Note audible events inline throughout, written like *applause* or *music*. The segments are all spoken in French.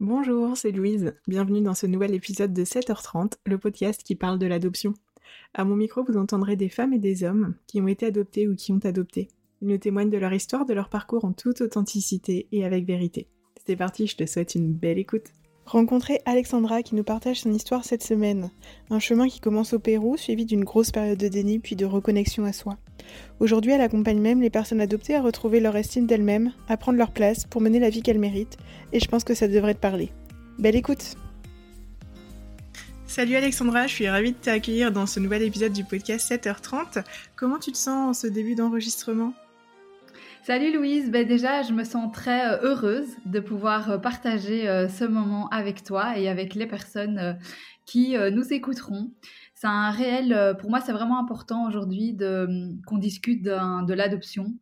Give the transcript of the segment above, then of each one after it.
Bonjour, c'est Louise. Bienvenue dans ce nouvel épisode de 7h30, le podcast qui parle de l'adoption. À mon micro, vous entendrez des femmes et des hommes qui ont été adoptés ou qui ont adopté. Ils nous témoignent de leur histoire, de leur parcours en toute authenticité et avec vérité. C'est parti, je te souhaite une belle écoute. Rencontrer Alexandra qui nous partage son histoire cette semaine. Un chemin qui commence au Pérou, suivi d'une grosse période de déni puis de reconnexion à soi. Aujourd'hui, elle accompagne même les personnes adoptées à retrouver leur estime d'elles-mêmes, à prendre leur place pour mener la vie qu'elles méritent, et je pense que ça devrait te parler. Belle écoute Salut Alexandra, je suis ravie de t'accueillir dans ce nouvel épisode du podcast 7h30. Comment tu te sens en ce début d'enregistrement? Salut Louise, ben déjà je me sens très euh, heureuse de pouvoir euh, partager euh, ce moment avec toi et avec les personnes qui nous écouteront. C'est un réel, pour moi c'est vraiment important aujourd'hui hum, qu'on discute de l'adoption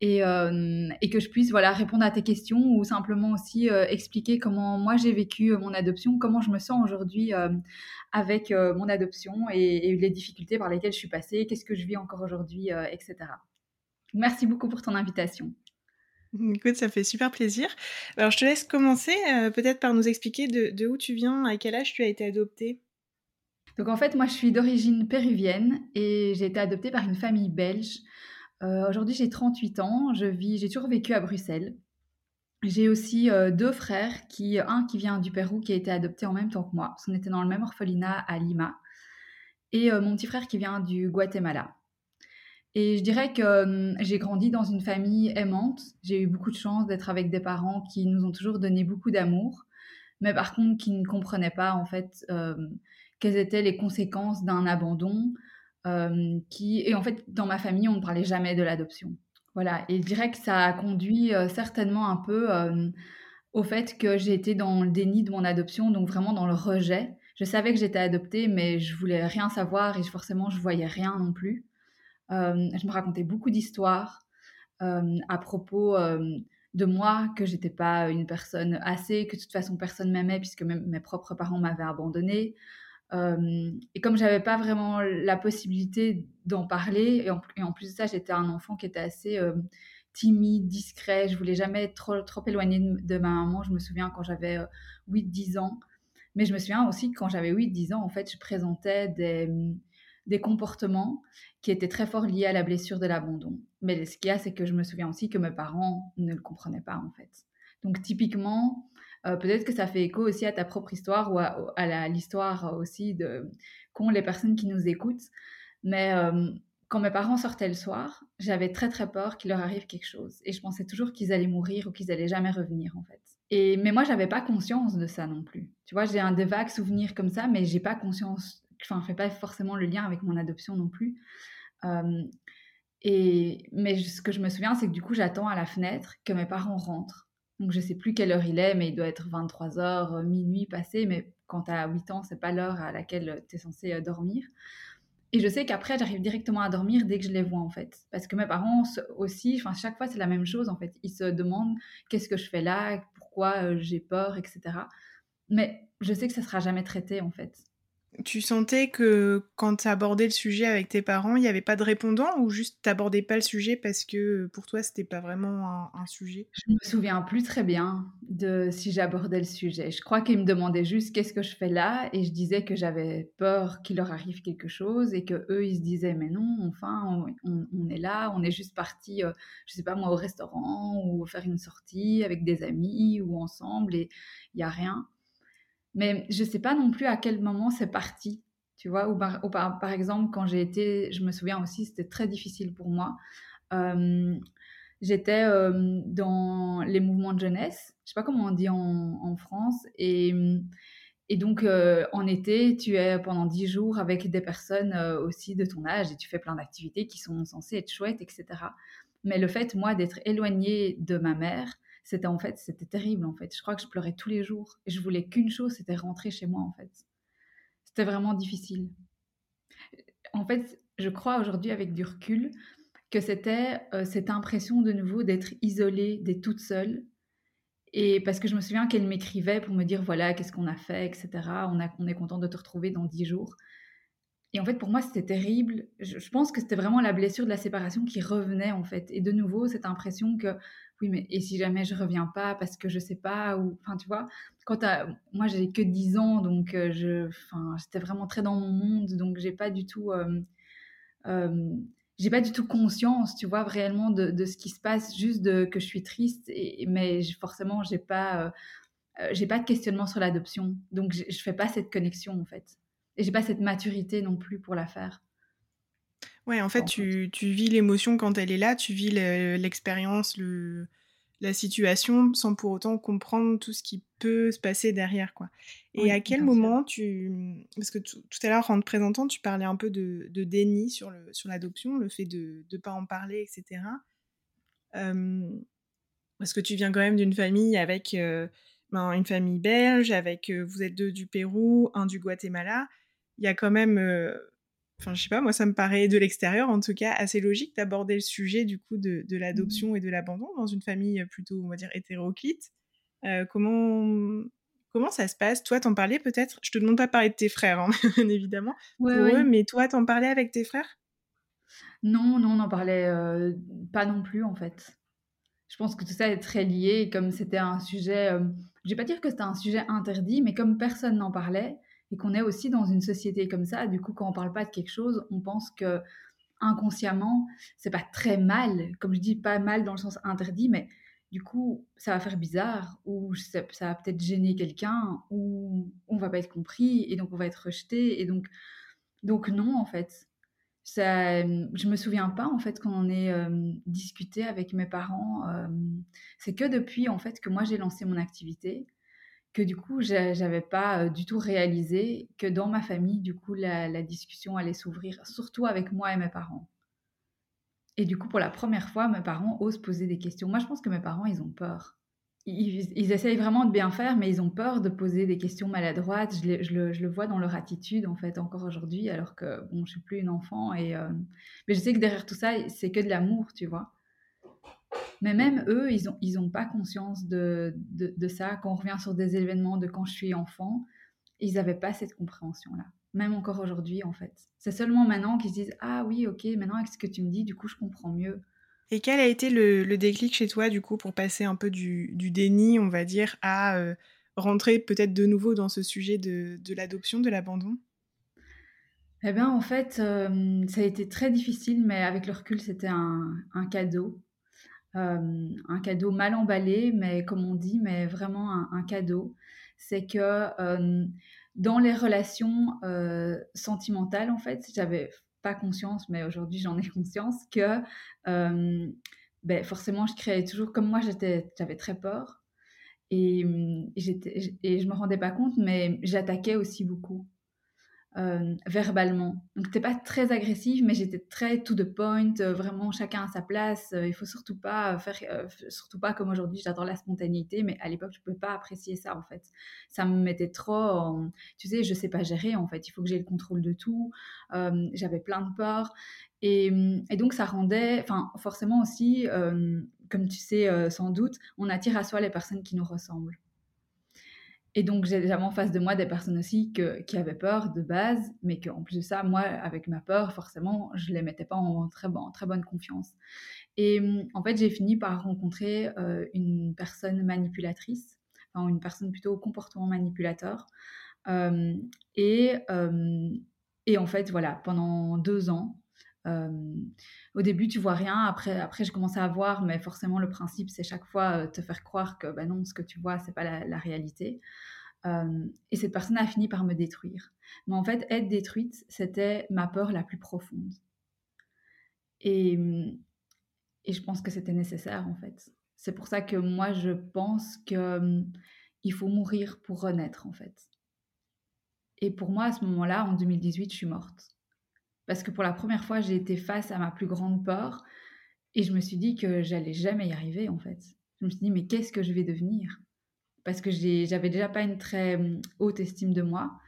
et, que je puisse voilà répondre à tes questions ou simplement aussi expliquer comment moi j'ai vécu mon adoption, comment je me sens aujourd'hui avec mon adoption et, les difficultés par lesquelles je suis passée, qu'est-ce que je vis encore aujourd'hui, etc. Merci beaucoup pour ton invitation. Écoute, ça fait super plaisir. Alors, je te laisse commencer euh, peut-être par nous expliquer de, où tu viens, à quel âge tu as été adoptée. Donc, en fait, moi, je suis d'origine péruvienne et j'ai été adoptée par une famille belge. Euh, aujourd'hui, j'ai 38 ans. Je vis, j'ai toujours vécu à Bruxelles. J'ai aussi euh, deux frères, qui, un qui vient du Pérou, qui a été adopté en même temps que moi, parce qu'on était dans le même orphelinat à Lima, et mon petit frère qui vient du Guatemala. Et je dirais que hum, j'ai grandi dans une famille aimante. J'ai eu beaucoup de chance d'être avec des parents qui nous ont toujours donné beaucoup d'amour, mais par contre qui ne comprenaient pas en fait hum, quelles étaient les conséquences d'un abandon. Hum, qui et en fait dans ma famille on ne parlait jamais de l'adoption. Voilà. Et je dirais que ça a conduit euh, certainement un peu au fait que j'ai été dans le déni de mon adoption, donc vraiment dans le rejet. Je savais que j'étais adoptée, mais je voulais rien savoir et forcément je voyais rien non plus. Euh, je me racontais beaucoup d'histoires euh, à propos euh, de moi, que j'étais pas une personne assez, que de toute façon personne m'aimait puisque même mes propres parents m'avaient abandonnée. et comme j'avais pas vraiment la possibilité d'en parler, et en, plus de ça, j'étais un enfant qui était assez timide, discret, je voulais jamais être trop, trop éloignée de, ma maman. Je me souviens quand j'avais 8-10 ans, mais je me souviens aussi quand j'avais 8-10 ans, en fait, je présentais des, des comportements qui étaient très fort liés à la blessure de l'abandon. Mais ce qu'il y a, c'est que je me souviens aussi que mes parents ne le comprenaient pas en fait. Donc typiquement, euh, peut-être que ça fait écho aussi à ta propre histoire ou à, l'histoire aussi de qu'ont les personnes qui nous écoutent. Mais euh, quand mes parents sortaient le soir, j'avais très très peur qu'il leur arrive quelque chose. Et je pensais toujours qu'ils allaient mourir ou qu'ils allaient jamais revenir en fait. Et, mais moi, j'avais pas conscience de ça non plus. Tu vois, j'ai un de vagues souvenirs comme ça, mais j'ai pas conscience enfin, je fais pas forcément le lien avec mon adoption non plus. et, mais ce que je me souviens, c'est que du coup, j'attends à la fenêtre que mes parents rentrent. Donc, je sais plus quelle heure il est, mais il doit être 23h, euh, minuit passé. Mais quand tu as 8 ans, c'est pas l'heure à laquelle tu es censé euh, dormir. Et je sais qu'après, j'arrive directement à dormir dès que je les vois, en fait. Parce que mes parents aussi, enfin, chaque fois, c'est la même chose, en fait. Ils se demandent qu'est-ce que je fais là, pourquoi euh, j'ai peur, etc. Mais je sais que ça sera jamais traité, en fait. Tu sentais que quand tu abordais le sujet avec tes parents, il n'y avait pas de répondant ou juste t'abordais pas le sujet parce que pour toi c'était pas vraiment un, sujet? Je me souviens plus très bien de si j'abordais le sujet. Je crois qu'ils me demandaient juste qu'est-ce que je fais là? et je disais que j'avais peur qu'il leur arrive quelque chose et que eux ils se disaient mais non enfin on, est là, on est juste parti, euh, je sais pas moi au restaurant ou faire une sortie avec des amis ou ensemble et il y a rien. Mais je ne sais pas non plus à quel moment c'est parti. Tu vois, ou par, exemple, quand j'ai été, je me souviens aussi, c'était très difficile pour moi. J'étais dans les mouvements de jeunesse, je sais pas comment on dit en, France, et, donc en été, tu es pendant dix jours avec des personnes aussi de ton âge et tu fais plein d'activités qui sont censées être chouettes, etc. Mais le fait, moi, d'être éloignée de ma mère, c'était en fait, c'était terrible en fait. Je crois que je pleurais tous les jours et je voulais qu'une chose, c'était rentrer chez moi en fait. C'était vraiment difficile. En fait, je crois aujourd'hui avec du recul que c'était euh, cette impression de nouveau d'être isolée, d'être toute seule. Et parce que je me souviens qu'elle m'écrivait pour me dire voilà, qu'est-ce qu'on a fait, etc. On, a, on est content de te retrouver dans dix jours. Et en fait, pour moi, c'était terrible. Je, je pense que c'était vraiment la blessure de la séparation qui revenait, en fait. Et de nouveau, cette impression que oui, mais et si jamais je reviens pas parce que je sais pas ou enfin tu vois, quand moi j'ai que 10 ans donc euh, je enfin j'étais vraiment très dans mon monde donc j'ai pas du tout euh, euh, j'ai pas du tout conscience, tu vois, réellement de, de, ce qui se passe, juste de, que je suis triste, et, mais forcément, j'ai pas, j'ai pas de questionnement sur l'adoption. Donc, je, fais pas cette connexion, en fait. Et j'ai pas cette maturité non plus pour la faire. Ouais, en fait, tu, tu vis l'émotion quand elle est là, tu vis l'expérience, le, la situation, sans pour autant comprendre tout ce qui peut se passer derrière, quoi. Et à quel moment tu... Parce que tout à l'heure, en te présentant, tu parlais un peu de, de déni sur l'adoption, le, le, fait de ne pas en parler, etc. parce que tu viens quand même d'une famille avec... Ben, une famille belge, avec... vous êtes deux du Pérou, un du Guatemala. Il y a quand même enfin je sais pas, moi ça me paraît de l'extérieur en tout cas assez logique d'aborder le sujet du coup de, de l'adoption mmh. et de l'abandon dans une famille euh, plutôt on va dire hétéroclite. Euh, comment comment ça se passe? Toi t'en parlais peut-être? Je te demande pas de parler de tes frères hein, *laughs* évidemment pour eux, mais toi t'en parlais avec tes frères? Non, non, on n'en parlait euh, pas non plus en fait. Je pense que tout ça est très lié comme c'était un sujet, je vais pas dire que c'était un sujet interdit, mais comme personne n'en parlait, et qu'on est aussi dans une société comme ça. Du coup, quand on parle pas de quelque chose, on pense que inconsciemment, c'est pas très mal, comme je dis, pas mal dans le sens interdit, mais du coup, ça va faire bizarre, ou ça, va peut-être gêner quelqu'un, ou on va pas être compris, et donc on va être rejeté, et donc, donc non, en fait. Ça, je me souviens pas en fait qu'on en ait euh, discuté avec mes parents. Euh, c'est que depuis en fait que moi j'ai lancé mon activité que du coup, j'avais pas du tout réalisé que dans ma famille, du coup, la, discussion allait s'ouvrir, surtout avec moi et mes parents. Et du coup, pour la première fois, mes parents osent poser des questions. Moi, je pense que mes parents, ils ont peur. Ils, essayent vraiment de bien faire, mais ils ont peur de poser des questions maladroites. Je, le, vois dans leur attitude, en fait, encore aujourd'hui, alors que, bon, je suis plus une enfant. Et, Mais je sais que derrière tout ça, c'est que de l'amour, tu vois. Mais même eux, ils n'ont ils ont pas conscience de, de, ça. Quand on revient sur des événements de quand je suis enfant, ils n'avaient pas cette compréhension-là. Même encore aujourd'hui, en fait. C'est seulement maintenant qu'ils se disent Ah oui, ok, maintenant avec ce que tu me dis, du coup, je comprends mieux. Et quel a été le, le déclic chez toi, du coup, pour passer un peu du, du déni, on va dire, à euh, rentrer peut-être de nouveau dans ce sujet de, de l'adoption, de l'abandon? Eh bien, en fait, euh, ça a été très difficile, mais avec le recul, c'était un, un cadeau. Euh, un cadeau mal emballé, mais comme on dit, mais vraiment un, cadeau. C'est que euh, dans les relations euh, sentimentales, en fait, j'avais pas conscience, mais aujourd'hui j'en ai conscience que ben, forcément je créais toujours, comme moi j'avais très peur et, et je me rendais pas compte, mais j'attaquais aussi beaucoup. Euh, verbalement. Donc, n'étais pas très agressive, mais j'étais très to the point, euh, vraiment chacun à sa place. Euh, il faut surtout pas faire, surtout pas comme aujourd'hui, j'adore la spontanéité, mais à l'époque, je pouvais pas apprécier ça en fait. Ça me mettait trop, tu sais, je sais pas gérer en fait. Il faut que j'ai le contrôle de tout. J'avais plein de peur. Et, et, donc, ça rendait, enfin, forcément aussi, comme tu sais sans doute, on attire à soi les personnes qui nous ressemblent. Et donc, déjà en face de moi des personnes aussi qui avaient peur de base, mais qu'en plus de ça, moi, avec ma peur, forcément, je ne les mettais pas en très, bonne confiance. Et hum, en fait, j'ai fini par rencontrer euh, une personne manipulatrice, enfin, une personne plutôt comportement manipulateur. Euh, et, hum, et en fait, voilà, pendant deux ans, au début, tu vois rien. Après, après, je commençais à voir, mais forcément, le principe, c'est chaque fois te faire croire que bah non, ce que tu vois, c'est pas la, réalité. et cette personne a fini par me détruire. Mais en fait, être détruite, c'était ma peur la plus profonde. Et, et je pense que c'était nécessaire, en fait. C'est pour ça que moi, je pense que mmh, il faut mourir pour renaître, en fait. Et pour moi, à ce moment-là, en 2018, je suis morte. Parce que pour la première fois, j'ai été face à ma plus grande peur et je me suis dit que j'allais jamais y arriver en fait. Je me suis dit mais qu'est-ce que je vais devenir? Parce que j'avais déjà pas une très hum, haute estime de moi.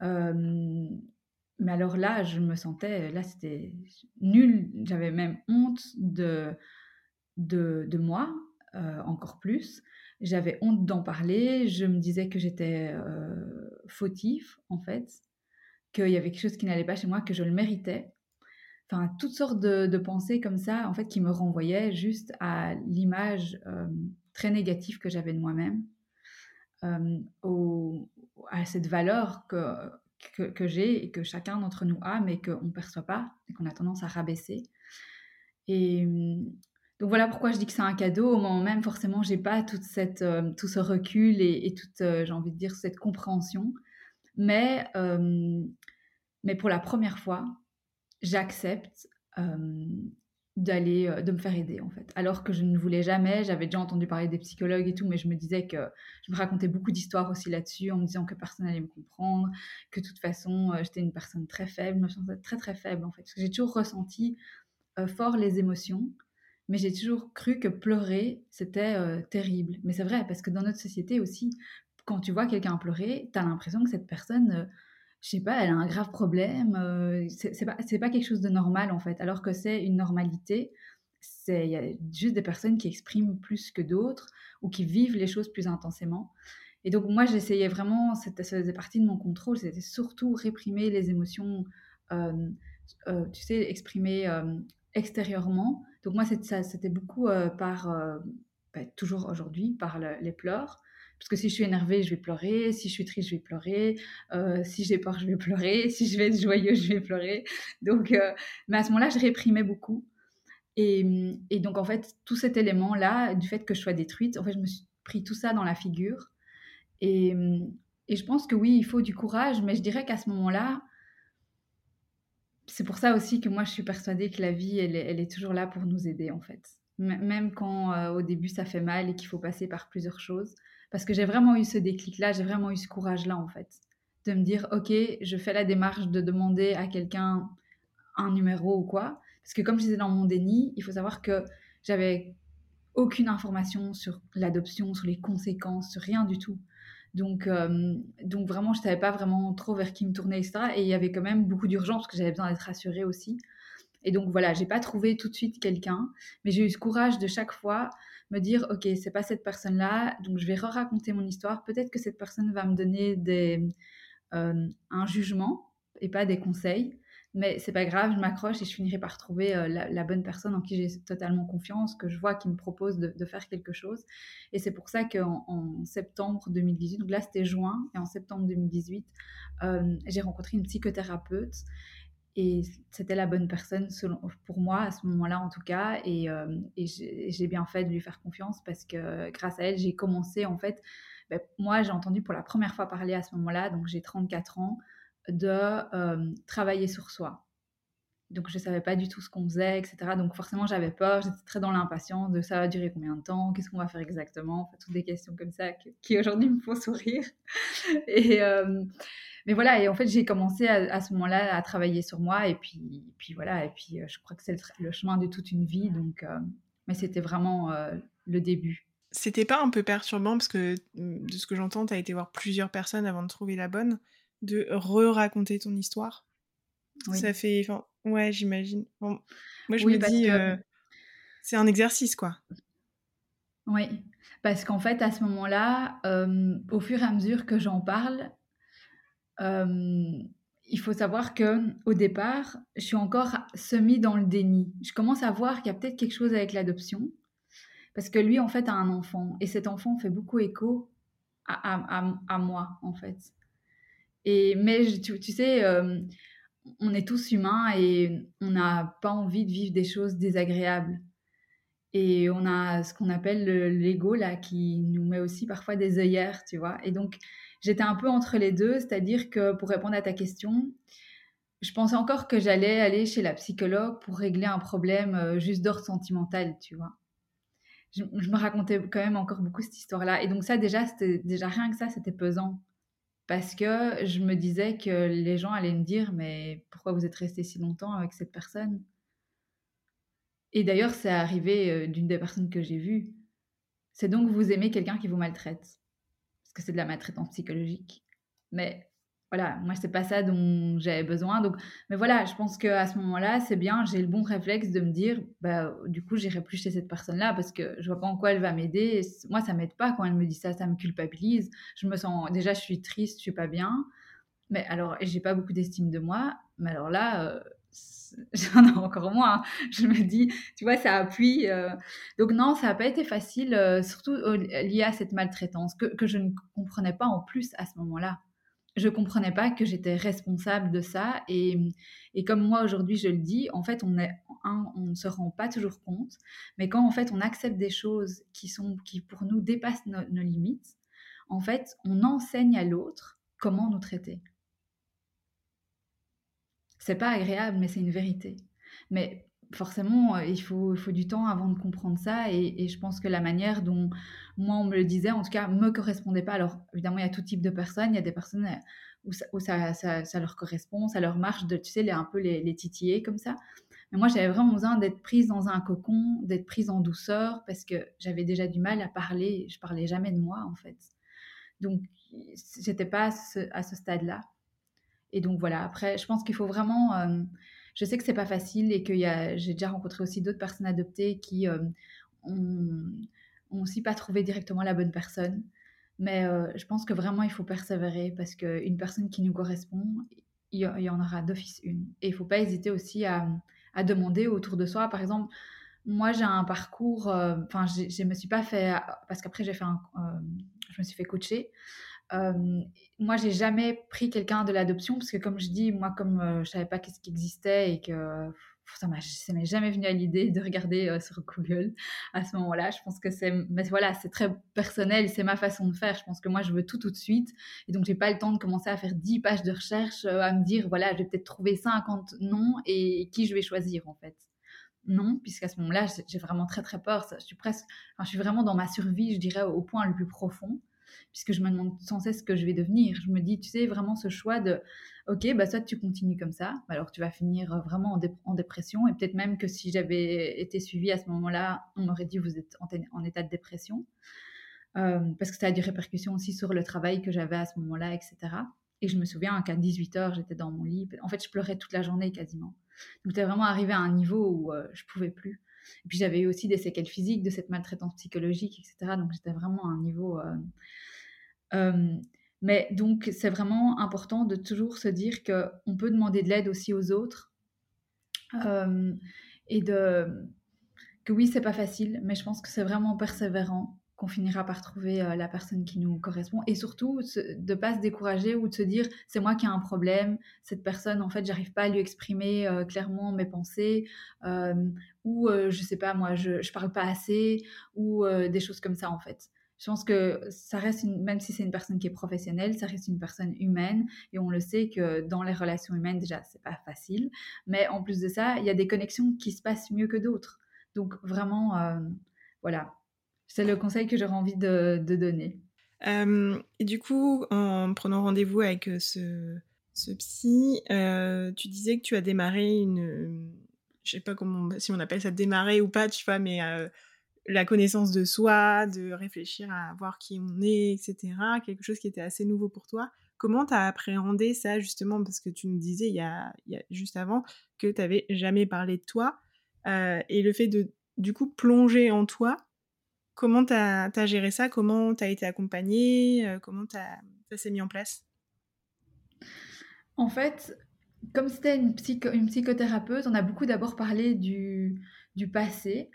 mais alors là, je me sentais, là c'était nul, j'avais même honte de, de, de moi, euh, encore plus. J'avais honte d'en parler, je me disais que j'étais euh, fautif en fait qu'il y avait quelque chose qui n'allait pas chez moi, que je le méritais. enfin toutes sortes de, pensées comme ça, en fait, qui me renvoyaient juste à l'image très négative que j'avais de moi-même, à cette valeur que, que, j'ai et que chacun d'entre nous a, mais qu'on ne perçoit pas et qu'on a tendance à rabaisser. Et donc voilà pourquoi je dis que c'est un cadeau. Au moment même, forcément, j'ai pas toute cette, tout ce recul et, toute, j'ai envie de dire, cette compréhension. Mais, mais pour la première fois, j'accepte d'aller de me faire aider en fait. Alors que je ne voulais jamais. J'avais déjà entendu parler des psychologues et tout mais je me disais que je me racontais beaucoup d'histoires aussi là-dessus en me disant que personne n'allait me comprendre que de toute façon j'étais une personne très faible je me sentais très très faible en fait. Parce que j'ai toujours ressenti fort les émotions mais j'ai toujours cru que pleurer c'était terrible. Mais c'est vrai parce que dans notre société aussi quand tu vois quelqu'un pleurer tu as l'impression que cette personne je sais pas, elle a un grave problème. Euh, c'est pas, pas quelque chose de normal en fait, alors que c'est une normalité. Il y a juste des personnes qui expriment plus que d'autres ou qui vivent les choses plus intensément. Et donc moi, j'essayais vraiment, ça faisait partie de mon contrôle, c'était surtout réprimer les émotions, euh, euh, tu sais, exprimer extérieurement. Donc moi, c'était beaucoup par, bah, toujours aujourd'hui, par les pleurs. Parce que si je suis énervée, je vais pleurer. Si je suis triste, je vais pleurer. Euh, si j'ai peur, je vais pleurer. *laughs* Si je vais être joyeux, je vais pleurer. Donc, euh, mais à ce moment-là, je réprimais beaucoup. Et, et, donc, en fait, tout cet élément-là, du fait que je sois détruite, en fait, je me suis pris tout ça dans la figure. Et, et je pense que oui, il faut du courage, mais je dirais qu'à ce moment-là, c'est pour ça aussi que moi, je suis persuadée que la vie, elle est toujours là pour nous aider, en fait. même quand euh, au début ça fait mal et qu'il faut passer par plusieurs choses, parce que j'ai vraiment eu ce déclic-là, j'ai vraiment eu ce courage-là, en fait, de me dire, OK, je fais la démarche de demander à quelqu'un un numéro ou quoi. Parce que comme j'étais dans mon déni, il faut savoir que j'avais aucune information sur l'adoption, sur les conséquences, sur rien du tout. Donc, euh, donc vraiment, je ne savais pas vraiment trop vers qui me tourner, etc. Et il y avait quand même beaucoup d'urgence parce que j'avais besoin d'être rassurée aussi. Et donc voilà, j'ai pas trouvé tout de suite quelqu'un, mais j'ai eu ce courage de chaque fois me dire ok c'est pas cette personne là donc je vais re-raconter mon histoire. Peut-être que cette personne va me donner des, euh, un jugement et pas des conseils mais c'est pas grave je m'accroche et je finirai par trouver euh, la, bonne personne en qui j'ai totalement confiance que je vois qui me propose de, faire quelque chose. Et c'est pour ça qu'en en septembre 2018 donc là c'était juin et en septembre 2018 euh, j'ai rencontré une psychothérapeute et c'était la bonne personne pour moi à ce moment-là en tout cas. Et, euh, j'ai bien fait de lui faire confiance parce que grâce à elle, j'ai commencé en fait. Ben, moi, j'ai entendu pour la première fois parler à ce moment-là, donc j'ai 34 ans, de euh, travailler sur soi. Donc je ne savais pas du tout ce qu'on faisait, etc. Donc forcément j'avais peur, j'étais très dans l'impatience de ça va durer combien de temps, qu'est-ce qu'on va faire exactement, enfin, toutes des questions comme ça qui, aujourd'hui me font sourire. *laughs* Et, euh, mais voilà, et en fait, j'ai commencé à, ce moment-là à travailler sur moi, et puis, puis voilà, et puis euh, je crois que c'est le, chemin de toute une vie, donc, euh, mais c'était vraiment euh, le début. C'était pas un peu perturbant, parce que mm, de ce que j'entends, tu as été voir plusieurs personnes avant de trouver la bonne, de re-raconter ton histoire? Oui. Ça fait. ouais, j'imagine. moi, je me dis, c'est un exercice, quoi. Oui, parce qu'en fait, à ce moment-là, au fur et à mesure que j'en parle, il faut savoir que au départ, je suis encore semi dans le déni. Je commence à voir qu'il y a peut-être quelque chose avec l'adoption, parce que lui, en fait, a un enfant, et cet enfant fait beaucoup écho à, moi, en fait. Et mais tu, sais, on est tous humains et on n'a pas envie de vivre des choses désagréables. Et on a ce qu'on appelle l'ego là, qui nous met aussi parfois des œillères, tu vois. Et donc j'étais un peu entre les deux, c'est-à-dire que pour répondre à ta question, je pensais encore que j'allais aller chez la psychologue pour régler un problème euh, juste d'ordre sentimental, tu vois. Je, me racontais quand même encore beaucoup cette histoire-là. Et donc ça, déjà, c'était déjà rien que ça, c'était pesant. Parce que je me disais que les gens allaient me dire, mais pourquoi vous êtes resté si longtemps avec cette personne? Et d'ailleurs, c'est arrivé euh, d'une des personnes que j'ai vues. C'est donc vous aimez quelqu'un qui vous maltraite que c'est de la maltraitance psychologique. Mais voilà, moi, c'est pas ça dont j'avais besoin. Donc, mais voilà, je pense qu'à ce moment-là, c'est bien, j'ai le bon réflexe de me dire, bah, du coup, j'irai plus chez cette personne-là parce que je vois pas en quoi elle va m'aider. Moi, ça m'aide pas quand elle me dit ça, ça me culpabilise. Je me sens, déjà, je suis triste, je suis pas bien. Mais alors, j'ai pas beaucoup d'estime de moi. Mais alors là, euh, *laughs* j'en ai encore moins. Je me dis, tu vois, ça appuie. Euh. Donc non, ça n'a pas été facile, euh, surtout lié à cette maltraitance que, je ne comprenais pas en plus à ce moment-là. Je ne comprenais pas que j'étais responsable de ça. Et, et comme moi aujourd'hui je le dis, en fait, on, est, on ne se rend pas toujours compte. Mais quand en fait on accepte des choses qui, sont, qui pour nous dépassent nos limites, en fait, on enseigne à l'autre comment nous traiter. C'est pas agréable, mais c'est une vérité. Mais forcément, euh, il faut, du temps avant de comprendre ça. Et, je pense que la manière dont moi, on me le disait, en tout cas, me correspondait pas. Alors, évidemment, il y a tout type de personnes. Il y a des personnes euh, où ça, leur correspond, ça leur marche de, tu sais, les, un peu les, les titiller comme ça. Mais moi, j'avais vraiment besoin d'être prise dans un cocon, d'être prise en douceur, parce que j'avais déjà du mal à parler. Je parlais jamais de moi, en fait. Donc, j'étais pas à ce stade-là. Et donc voilà, après, je pense qu'il faut vraiment... Euh, je sais que c'est pas facile et que j'ai déjà rencontré aussi d'autres personnes adoptées qui euh, aussi pas trouvé directement la bonne personne. Mais euh, je pense que vraiment, il faut persévérer parce qu'une personne qui nous correspond, il y, en aura d'office une. Et il faut pas hésiter aussi à, demander autour de soi. Par exemple, moi, j'ai un parcours, enfin, je me suis pas fait, parce qu'après, j'ai fait je me suis fait coacher. Euh, moi, j'ai jamais pris quelqu'un de l'adoption parce que, comme je dis, moi, comme euh, je savais pas qu'est-ce qui existait et que ça m'est jamais venu à l'idée de regarder sur Google *laughs* à ce moment-là. Je pense que c'est, mais voilà, c'est très personnel, c'est ma façon de faire. Je pense que moi, je veux tout tout de suite, et donc j'ai pas le temps de commencer à faire 10 pages de recherche, à me dire voilà, je vais peut-être trouver 50 noms et qui je vais choisir en fait. Non, puisqu'à ce moment-là, j'ai vraiment très très peur. Je suis presque, je suis vraiment dans ma survie, je dirais, au point le plus profond puisque je me demande sans cesse ce que je vais devenir. Je me dis, tu sais, vraiment ce choix de, ok, bah soit tu continues comme ça, alors tu vas finir vraiment en, dépression, et peut-être même que si j'avais été suivie à ce moment-là, on m'aurait dit, vous êtes en, état de dépression, euh, parce que ça a des répercussions aussi sur le travail que j'avais à ce moment-là, etc. Et je me souviens qu'à 18h, j'étais dans mon lit. En fait, je pleurais toute la journée quasiment. Donc, j'étais vraiment arrivé à un niveau où je euh, je pouvais plus. Et puis, j'avais eu aussi des séquelles physiques de cette maltraitance psychologique, etc. Donc, j'étais vraiment à un niveau euh, mais donc, c'est vraiment important de toujours se dire qu'on peut demander de l'aide aussi aux autres. et de que oui, c'est pas facile, mais je pense que c'est vraiment persévérant qu'on finira par trouver la personne qui nous correspond. Et surtout, de pas se décourager ou de se dire c'est moi qui ai un problème, cette personne, en fait, j'arrive pas à lui exprimer clairement mes pensées, ou je sais pas, moi, je, je parle pas assez, ou des choses comme ça, en fait. Je pense que ça reste, une, même si c'est une personne qui est professionnelle, ça reste une personne humaine. Et on le sait que dans les relations humaines, déjà, c'est pas facile. Mais en plus de ça, il y a des connexions qui se passent mieux que d'autres. Donc vraiment, euh, voilà, c'est le conseil que j'aurais envie de, donner. Euh, et du coup, en prenant rendez-vous avec euh, ce, ce psy, tu disais que tu as démarré une, je sais pas comment, si on appelle ça démarrer ou pas, tu vois, mais la connaissance de soi, de réfléchir à voir qui on est, etc. Quelque chose qui était assez nouveau pour toi. Comment tu as appréhendé ça justement Parce que tu nous disais il y a, juste avant que tu n'avais jamais parlé de toi. Euh, et le fait de du coup plonger en toi, comment tu as, géré ça? Comment tu as été accompagnée? Euh, Comment ça s'est mis en place? En fait, comme c'était une, psychothérapeute, on a beaucoup d'abord parlé du passé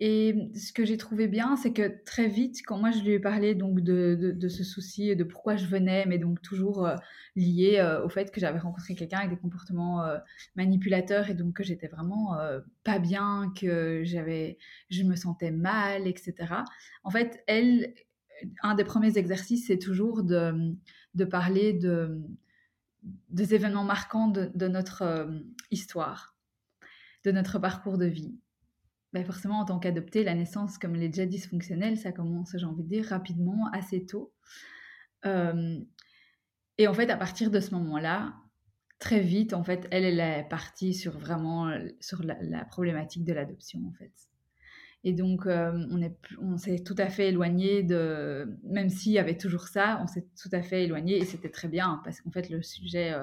et ce que j'ai trouvé bien, c'est que très vite, quand moi je lui ai parlé donc de, de, ce souci de pourquoi je venais, mais donc toujours euh, lié euh, au fait que j'avais rencontré quelqu'un avec des comportements euh, manipulateurs et donc que j'étais vraiment pas bien, que j'avais, je me sentais mal, etc. En fait, elle, un des premiers exercices, c'est toujours de, de parler de, des événements marquants de notre histoire, de notre parcours de vie. Ben, forcément, en tant qu'adopté, la naissance, comme elle est déjà dysfonctionnelle, ça commence, j'ai envie de dire, rapidement, assez tôt. et en fait, à partir de ce moment-là, très vite, en fait, elle, est partie sur vraiment sur la, problématique de l'adoption, en fait. Et donc, on, est, on s'est tout à fait éloigné de... Même s'il y avait toujours ça, on s'est tout à fait éloigné et c'était très bien parce qu'en fait, le sujet,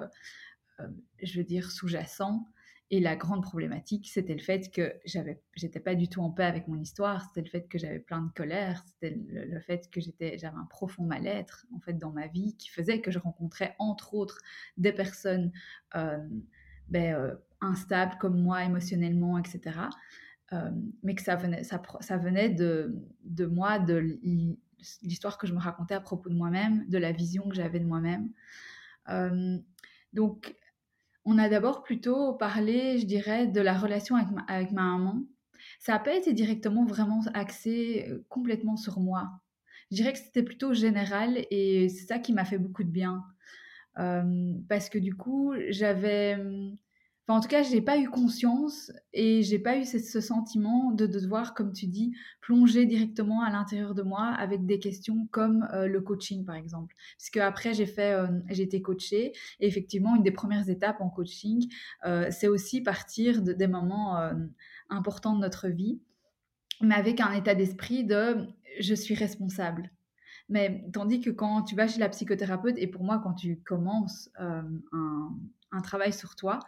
je veux dire, sous-jacent, et la grande problématique, c'était le fait que j'étais pas du tout en paix avec mon histoire. C'était le fait que j'avais plein de colère. C'était le, fait que j'avais un profond mal-être en fait dans ma vie qui faisait que je rencontrais entre autres des personnes euh, ben, instable comme moi émotionnellement, etc. mais que ça venait, ça, ça venait de, de moi, de l'histoire que je me racontais à propos de moi-même, de la vision que j'avais de moi-même. donc, on a d'abord plutôt parlé, je dirais, de la relation avec ma, maman. Ça n'a pas été directement vraiment axé complètement sur moi. Je dirais que c'était plutôt général et c'est ça qui m'a fait beaucoup de bien. parce que du coup, j'avais en tout cas, je n'ai pas eu conscience et j'ai pas eu ce, sentiment de, devoir, comme tu dis, plonger directement à l'intérieur de moi avec des questions comme euh, le coaching, par exemple. Parce qu'après, j'ai fait, euh, j'ai été coachée et effectivement, une des premières étapes en coaching, euh, c'est aussi partir de, des moments importants de notre vie, mais avec un état d'esprit de je suis responsable. Mais tandis que quand tu vas chez la psychothérapeute, et pour moi, quand tu commences un, un, travail sur toi,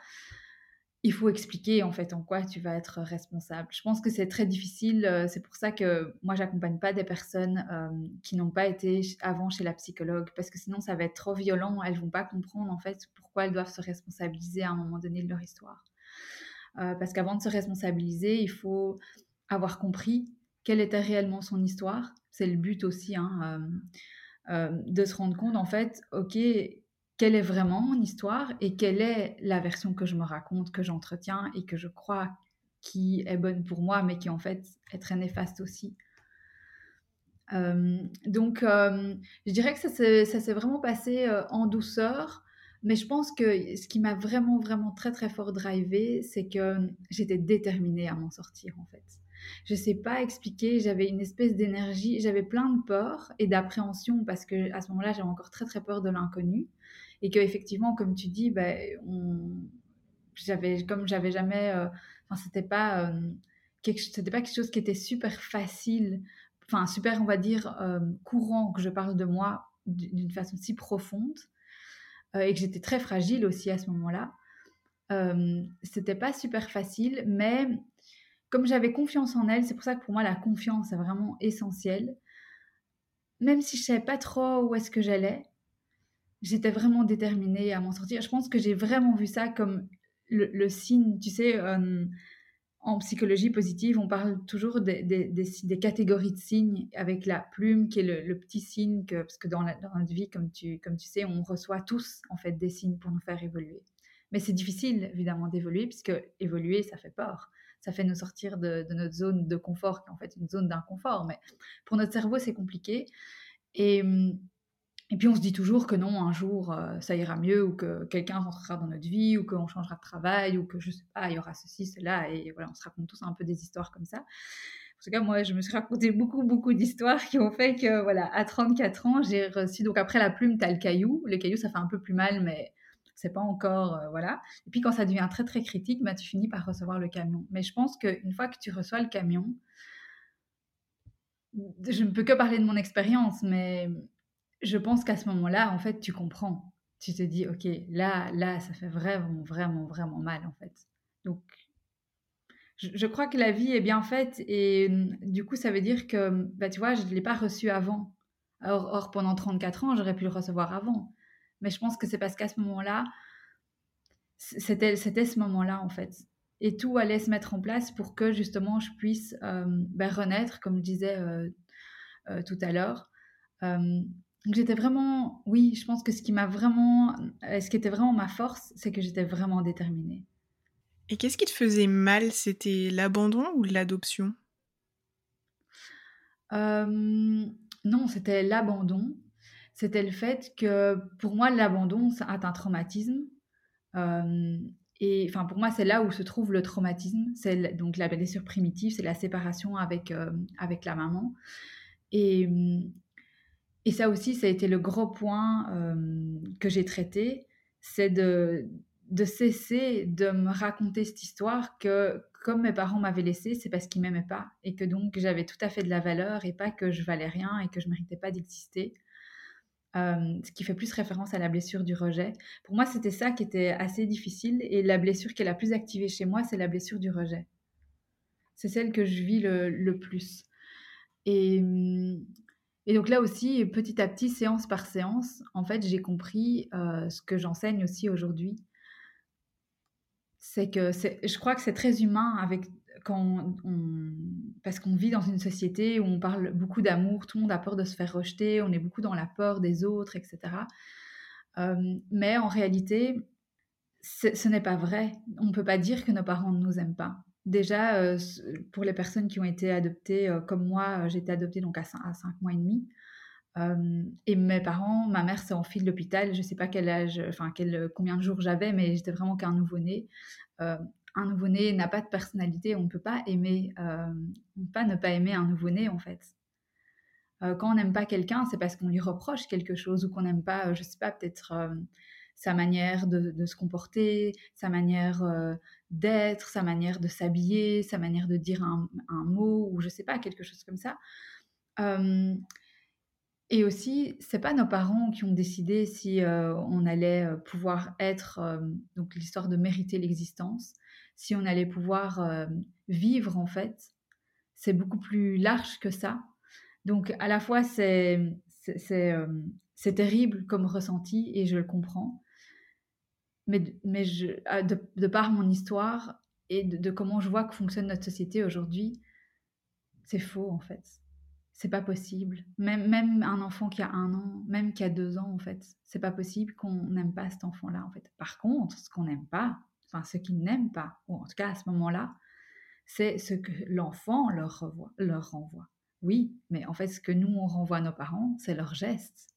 il faut expliquer en fait en quoi tu vas être responsable. Je pense que c'est très difficile. Euh, c'est pour ça que moi, j'accompagne pas des personnes euh, qui n'ont pas été avant chez la psychologue parce que sinon, ça va être trop violent. Elles vont pas comprendre en fait pourquoi elles doivent se responsabiliser à un moment donné de leur histoire. Euh, parce qu'avant de se responsabiliser, il faut avoir compris quelle était réellement son histoire. C'est le but aussi hein, de se rendre compte en fait, ok, quelle est vraiment mon histoire et quelle est la version que je me raconte, que j'entretiens et que je crois qui est bonne pour moi, mais qui en fait est très néfaste aussi. Euh, donc, euh, je dirais que ça s'est vraiment passé euh, en douceur, mais je pense que ce qui m'a vraiment, vraiment très, très fort drivé, c'est que j'étais déterminée à m'en sortir en fait. Je ne sais pas expliquer, j'avais une espèce d'énergie, j'avais plein de peur et d'appréhension parce que à ce moment-là, j'avais encore très, très peur de l'inconnu et que effectivement, comme tu dis, ben, on... j'avais, comme j'avais jamais, euh, enfin, c'était pas, euh, quelque... c'était pas quelque chose qui était super facile, enfin, super, on va dire, euh, courant que je parle de moi d'une façon si profonde, et que j'étais très fragile aussi à ce moment-là. c'était pas super facile, mais comme j'avais confiance en elle, c'est pour ça que pour moi la confiance est vraiment essentielle. Même si je savais pas trop où est-ce que j'allais, j'étais vraiment déterminée à m'en sortir. Je pense que j'ai vraiment vu ça comme le, signe, tu sais, euh, en psychologie positive, on parle toujours des, des, catégories de signes avec la plume qui est le, petit signe, parce que dans, dans, notre vie, comme tu, comme tu sais, on reçoit tous en fait des signes pour nous faire évoluer. Mais c'est difficile évidemment d'évoluer puisque évoluer, ça fait peur. Ça fait nous sortir de, de notre zone de confort, qui est en fait une zone d'inconfort. Mais pour notre cerveau, c'est compliqué. Et, hum, et puis on se dit toujours que non, un jour euh, ça ira mieux, ou que quelqu'un rentrera dans notre vie, ou qu'on changera de travail, ou que je sais pas, il y aura ceci, cela, et voilà, on se raconte tous un peu des histoires comme ça. En tout cas, moi, je me suis raconté beaucoup, beaucoup d'histoires qui ont fait que, voilà, à 34 ans, j'ai reçu. Donc après la plume, tu as le caillou. Le caillou, ça fait un peu plus mal, mais c'est pas encore, euh, voilà. Et puis quand ça devient très, très critique, bah, tu finis par recevoir le camion. Mais je pense qu'une fois que tu reçois le camion, je ne peux que parler de mon expérience, mais je pense qu'à ce moment-là, en fait, tu comprends. Tu te dis, ok, là, là, ça fait vraiment, vraiment, vraiment mal, en fait. Donc, je, crois que la vie est bien faite et mmh, du coup, ça veut dire que, bah, tu vois, je ne l'ai pas reçu avant. Or, or, pendant 34 ans, j'aurais pu le recevoir avant. Mais je pense que c'est parce qu'à ce moment-là, c'était, ce moment-là, en fait. Et tout allait se mettre en place pour que, justement, je puisse euh, bah, renaître, comme je disais euh, euh, tout à l'heure. Donc j'étais vraiment, oui, je pense que ce qui m'a vraiment, euh, ce qui était vraiment ma force, c'est que j'étais vraiment déterminée. Et qu'est-ce qui te faisait mal? C'était l'abandon ou l'adoption? Non, c'était l'abandon. C'était le fait que pour moi, l'abandon, c'est un traumatisme. et enfin, pour moi, c'est là où se trouve le traumatisme. C'est donc la blessure primitive, c'est la séparation avec, avec la maman. Et, et ça aussi, ça a été le gros point euh, que j'ai traité, c'est de, cesser de me raconter cette histoire que comme mes parents m'avaient laissé, c'est parce qu'ils m'aimaient pas et que donc j'avais tout à fait de la valeur et pas que je valais rien et que je méritais pas d'exister. Euh, ce qui fait plus référence à la blessure du rejet. Pour moi, c'était ça qui était assez difficile et la blessure qui est la plus activée chez moi, c'est la blessure du rejet. C'est celle que je vis le, le plus. Et, hum, et donc là aussi, petit à petit, séance par séance, en fait, j'ai compris euh, ce que j'enseigne aussi aujourd'hui. c'est que je crois que c'est très humain avec quand parce qu'on vit dans une société où on parle beaucoup d'amour, tout le monde a peur de se faire rejeter, on est beaucoup dans la peur des autres, etc. Euh, mais en réalité, ce n'est pas vrai. On ne peut pas dire que nos parents ne nous aiment pas. Déjà, euh, pour les personnes qui ont été adoptées, euh, comme moi, j'ai été adoptée donc à 5, mois et demi. et mes parents, ma mère s'est enfuie de l'hôpital, je ne sais pas quel âge, enfin quel, combien de jours j'avais, mais j'étais vraiment qu'un nouveau-né un nouveau-né n'a pas de personnalité, on ne peut pas aimer, euh, pas ne pas aimer un nouveau-né en fait. Euh, quand on n'aime pas quelqu'un, c'est parce qu'on lui reproche quelque chose ou qu'on n'aime pas, je sais pas, peut-être euh, sa manière de, se comporter, sa manière d'être, sa manière de s'habiller, sa manière de dire un, mot ou je sais pas, quelque chose comme ça. et aussi, c'est pas nos parents qui ont décidé si on allait pouvoir être, donc l'histoire de mériter l'existence si on allait pouvoir euh, vivre en fait. C'est beaucoup plus large que ça. Donc à la fois c'est c'est euh, terrible comme ressenti et je le comprends. Mais, mais je, de, par mon histoire et de, comment je vois que fonctionne notre société aujourd'hui, c'est faux en fait. C'est pas possible. Même, même un enfant qui a un an, même qui a deux ans en fait, c'est pas possible qu'on n'aime pas cet enfant-là en fait. Par contre, ce qu'on n'aime pas, enfin ce qu'ils n'aiment pas, ou en tout cas à ce moment-là, c'est ce que l'enfant leur, leur renvoie. Oui, mais en fait, ce que nous, on renvoie à nos parents, c'est leurs gestes.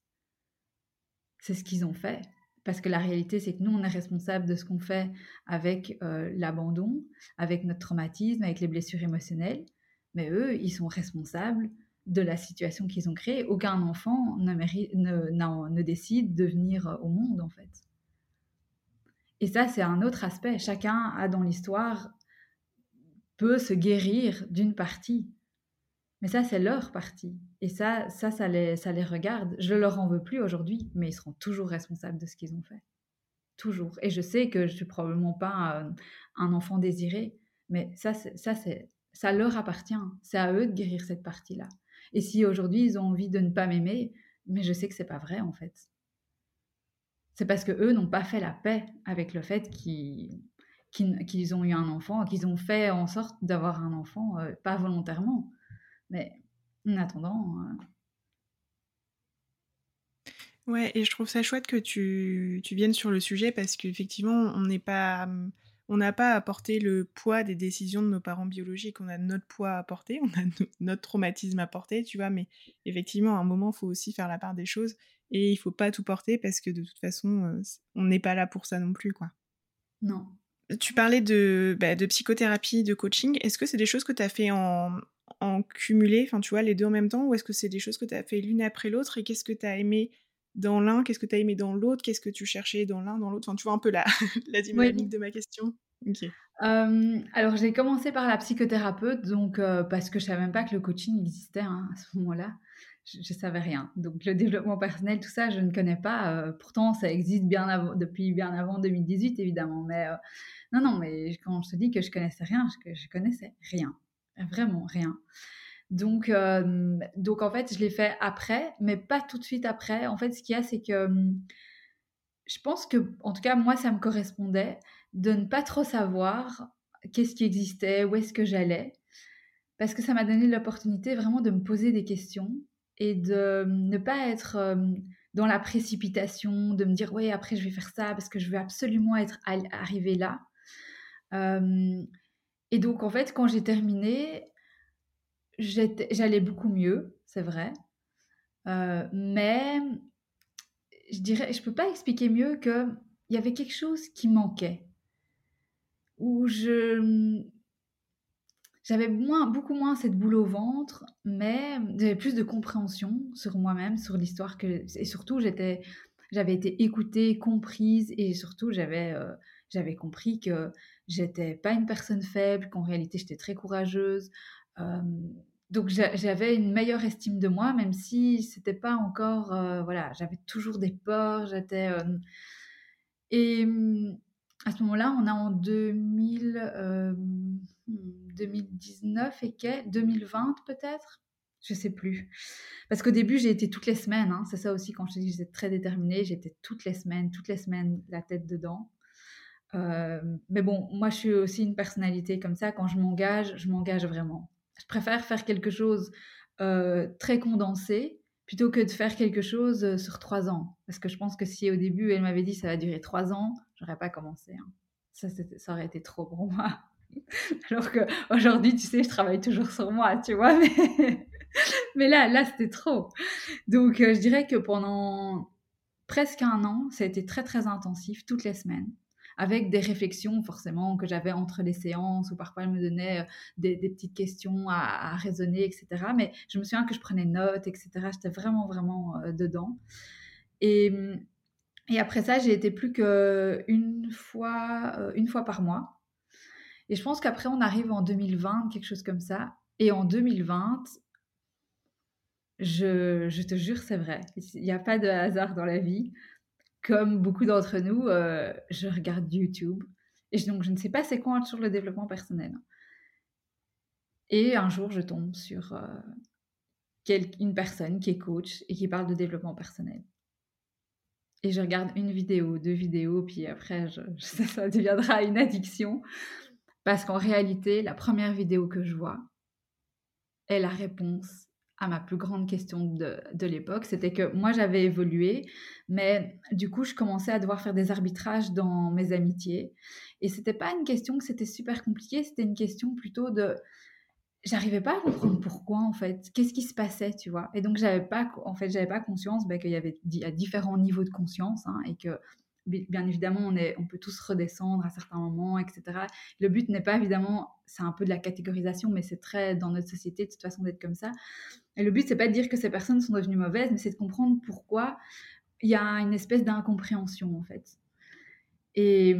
C'est ce qu'ils ont fait. Parce que la réalité, c'est que nous, on est responsable de ce qu'on fait avec euh, l'abandon, avec notre traumatisme, avec les blessures émotionnelles. Mais eux, ils sont responsables de la situation qu'ils ont créée. Aucun enfant ne, ne, ne décide de venir au monde, en fait. Et ça, c'est un autre aspect. Chacun a dans l'histoire peut se guérir d'une partie. Mais ça, c'est leur partie. Et ça, ça, ça les, regarde. Je leur en veux plus aujourd'hui, mais ils seront toujours responsables de ce qu'ils ont fait. Toujours. Et je sais que je suis probablement pas un, enfant désiré, mais ça, ça leur appartient. C'est à eux de guérir cette partie-là. Et si aujourd'hui ils ont envie de ne pas m'aimer, mais je sais que c'est pas vrai en fait c'est parce que eux n'ont pas fait la paix avec le fait qu'ils ont eu un enfant, qu'ils ont fait en sorte d'avoir un enfant, euh, pas volontairement. Mais en attendant. Euh, ouais, et je trouve ça chouette que tu, tu viennes sur le sujet parce qu'effectivement, on n'est pas. On n'a pas à porter le poids des décisions de nos parents biologiques, on a notre poids à porter, on a notre traumatisme à porter, tu vois, mais effectivement, à un moment, il faut aussi faire la part des choses et il faut pas tout porter parce que de toute façon, euh, on n'est pas là pour ça non plus, quoi. Non. Tu parlais de, bah, de psychothérapie, de coaching. Est-ce que c'est des choses que tu as fait en, en cumulé, enfin tu vois, les deux en même temps, ou est-ce que c'est des choses que tu as fait l'une après l'autre et qu'est-ce que tu as aimé dans l'un, qu'est-ce que tu as aimé dans l'autre, qu'est-ce que tu cherchais dans l'un, dans l'autre Enfin, tu vois un peu la, *laughs* la dynamique de ma question. Euh, alors j'ai commencé par la psychothérapeute, donc euh, parce que je savais même pas que le coaching existait hein, à ce moment-là je, ne savais rien. Donc le développement personnel, tout ça, je ne connais pas. Euh, pourtant, ça existe bien avant, depuis bien avant 2018, évidemment. Mais euh, non, non, mais quand je te dis que je connaissais rien, je, je connaissais rien, vraiment rien. Donc, euh, donc en fait, je l'ai fait après, mais pas tout de suite après. En fait, ce qu'il y a, c'est que je pense que, en tout cas, moi, ça me correspondait de ne pas trop savoir qu'est-ce qui existait, où est-ce que j'allais, parce que ça m'a donné l'opportunité vraiment de me poser des questions et de ne pas être dans la précipitation, de me dire ouais après je vais faire ça parce que je veux absolument être arrivé là. Et donc en fait quand j'ai terminé, j'allais beaucoup mieux, c'est vrai, mais je dirais je peux pas expliquer mieux que il y avait quelque chose qui manquait. Où je j'avais moins, beaucoup moins cette boule au ventre, mais j'avais plus de compréhension sur moi-même, sur l'histoire que et surtout j'étais, j'avais été écoutée, comprise et surtout j'avais, euh, j'avais compris que j'étais pas une personne faible, qu'en réalité j'étais très courageuse. Donc j'avais une meilleure estime de moi, même si c'était pas encore, euh, voilà, j'avais toujours des peurs, j'étais et à ce moment-là, on a en 2000, 2019 et qu'est 2020 peut-être Je sais plus. Parce qu'au début, j'ai été toutes les semaines. Hein. C'est ça aussi, quand je te dis que j'étais très déterminée, j'étais toutes les semaines, toutes les semaines la tête dedans. Mais bon, moi, je suis aussi une personnalité comme ça. Quand je m'engage, je m'engage vraiment. Je préfère faire quelque chose très condensé plutôt que de faire quelque chose sur trois ans. Parce que je pense que si au début, elle m'avait dit ça va durer trois ans, j'aurais pas commencé. Hein. Ça, aurait été trop pour moi. *laughs* Alors qu'aujourd'hui, tu sais, je travaille toujours sur moi, tu vois. Mais *laughs* là, là, c'était trop. Donc, je dirais que pendant presque un an, ça a été très, très intensif, toutes les semaines avec des réflexions forcément que j'avais entre les séances, ou parfois elle me donnait euh, des, petites questions à, raisonner, etc. Mais je me souviens que je prenais notes, etc. J'étais vraiment, vraiment euh, dedans. Et, après ça, j'ai été plus qu'une fois, euh, une fois par mois. Et je pense qu'après, on arrive en 2020, quelque chose comme ça. Et en 2020, je, je te jure, c'est vrai. Il n'y a pas de hasard dans la vie comme beaucoup d'entre nous, euh, je regarde YouTube. Et donc, je ne sais pas c'est quoi sur le développement personnel. Et un jour, je tombe sur euh, une personne qui est coach et qui parle de développement personnel. Et je regarde une vidéo, deux vidéos, puis après, *laughs* ça deviendra une addiction. Parce qu'en réalité, la première vidéo que je vois est la réponse à ma plus grande question de, de l'époque, c'était que moi j'avais évolué, mais du coup je commençais à devoir faire des arbitrages dans mes amitiés. Et c'était pas une question que c'était super compliqué, c'était une question plutôt de j'arrivais pas à comprendre pourquoi en fait, qu'est-ce qui se passait, tu vois? Et donc j'avais pas en fait j'avais pas conscience bah, qu'il y avait différents niveaux de conscience hein, et que bien évidemment, on, est, on peut tous redescendre à certains moments, etc. Le but n'est pas évidemment, c'est un peu de la catégorisation, mais c'est très dans notre société de toute façon d'être comme ça. Et le but, c'est pas de dire que ces personnes sont devenues mauvaises, mais c'est de comprendre pourquoi il y a une espèce d'incompréhension en fait. Et,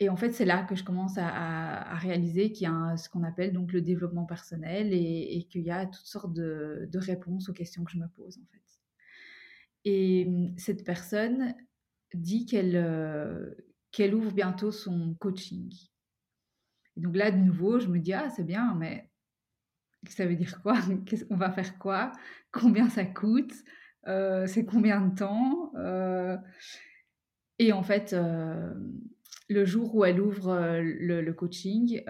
et en fait, c'est là que je commence à, réaliser qu'il y a ce qu'on appelle donc le développement personnel et, qu'il y a toutes sortes de réponses aux questions que je me pose en fait. Et cette personne, dit qu'elle euh, qu'elle ouvre bientôt son coaching. Et donc là, de nouveau, je me dis, ah, c'est bien, mais ça veut dire quoi? *laughs* On va faire quoi? Combien ça coûte? Euh, C'est combien de temps? Euh, Et en fait, le jour où elle ouvre le, coaching,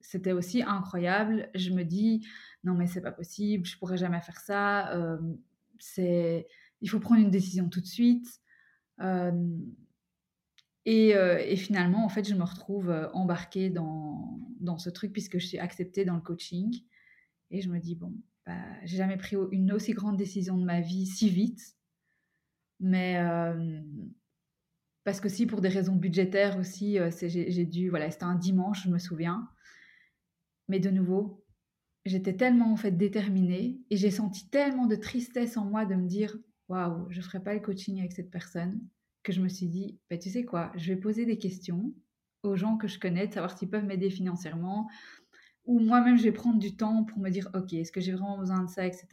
c'était aussi incroyable. Je me dis, non, mais c'est pas possible, je pourrais jamais faire ça. c'est il faut prendre une décision tout de suite. Et, finalement, en fait, je me retrouve embarquée dans, dans, ce truc puisque je suis acceptée dans le coaching. Et je me dis, bon, bah, j'ai jamais pris une aussi grande décision de ma vie si vite. Mais parce que si pour des raisons budgétaires aussi, j'ai dû, voilà, c'était un dimanche, je me souviens. Mais de nouveau, j'étais tellement en fait déterminée et j'ai senti tellement de tristesse en moi de me dire, waouh, je ne ferai pas le coaching avec cette personne, que je me suis dit, bah, tu sais quoi, je vais poser des questions aux gens que je connais, de savoir s'ils peuvent m'aider financièrement, ou moi-même je vais prendre du temps pour me dire, ok, est-ce que j'ai vraiment besoin de ça, etc.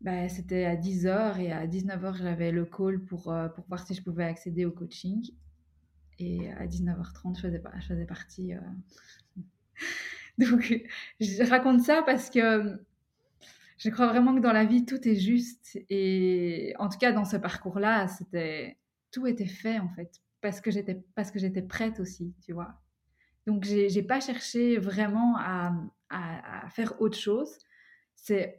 Bah, c'était à 10h et à 19h j'avais le call pour, euh, pour voir si je pouvais accéder au coaching. Et à 19h30, je faisais, je faisais partie. Euh, *laughs* donc, je raconte ça parce que je crois vraiment que dans la vie, tout est juste. Et en tout cas, dans ce parcours-là, tout était fait en fait, parce que j'étais prête aussi, tu vois. Donc, j'ai pas cherché vraiment à, à, faire autre chose. C'est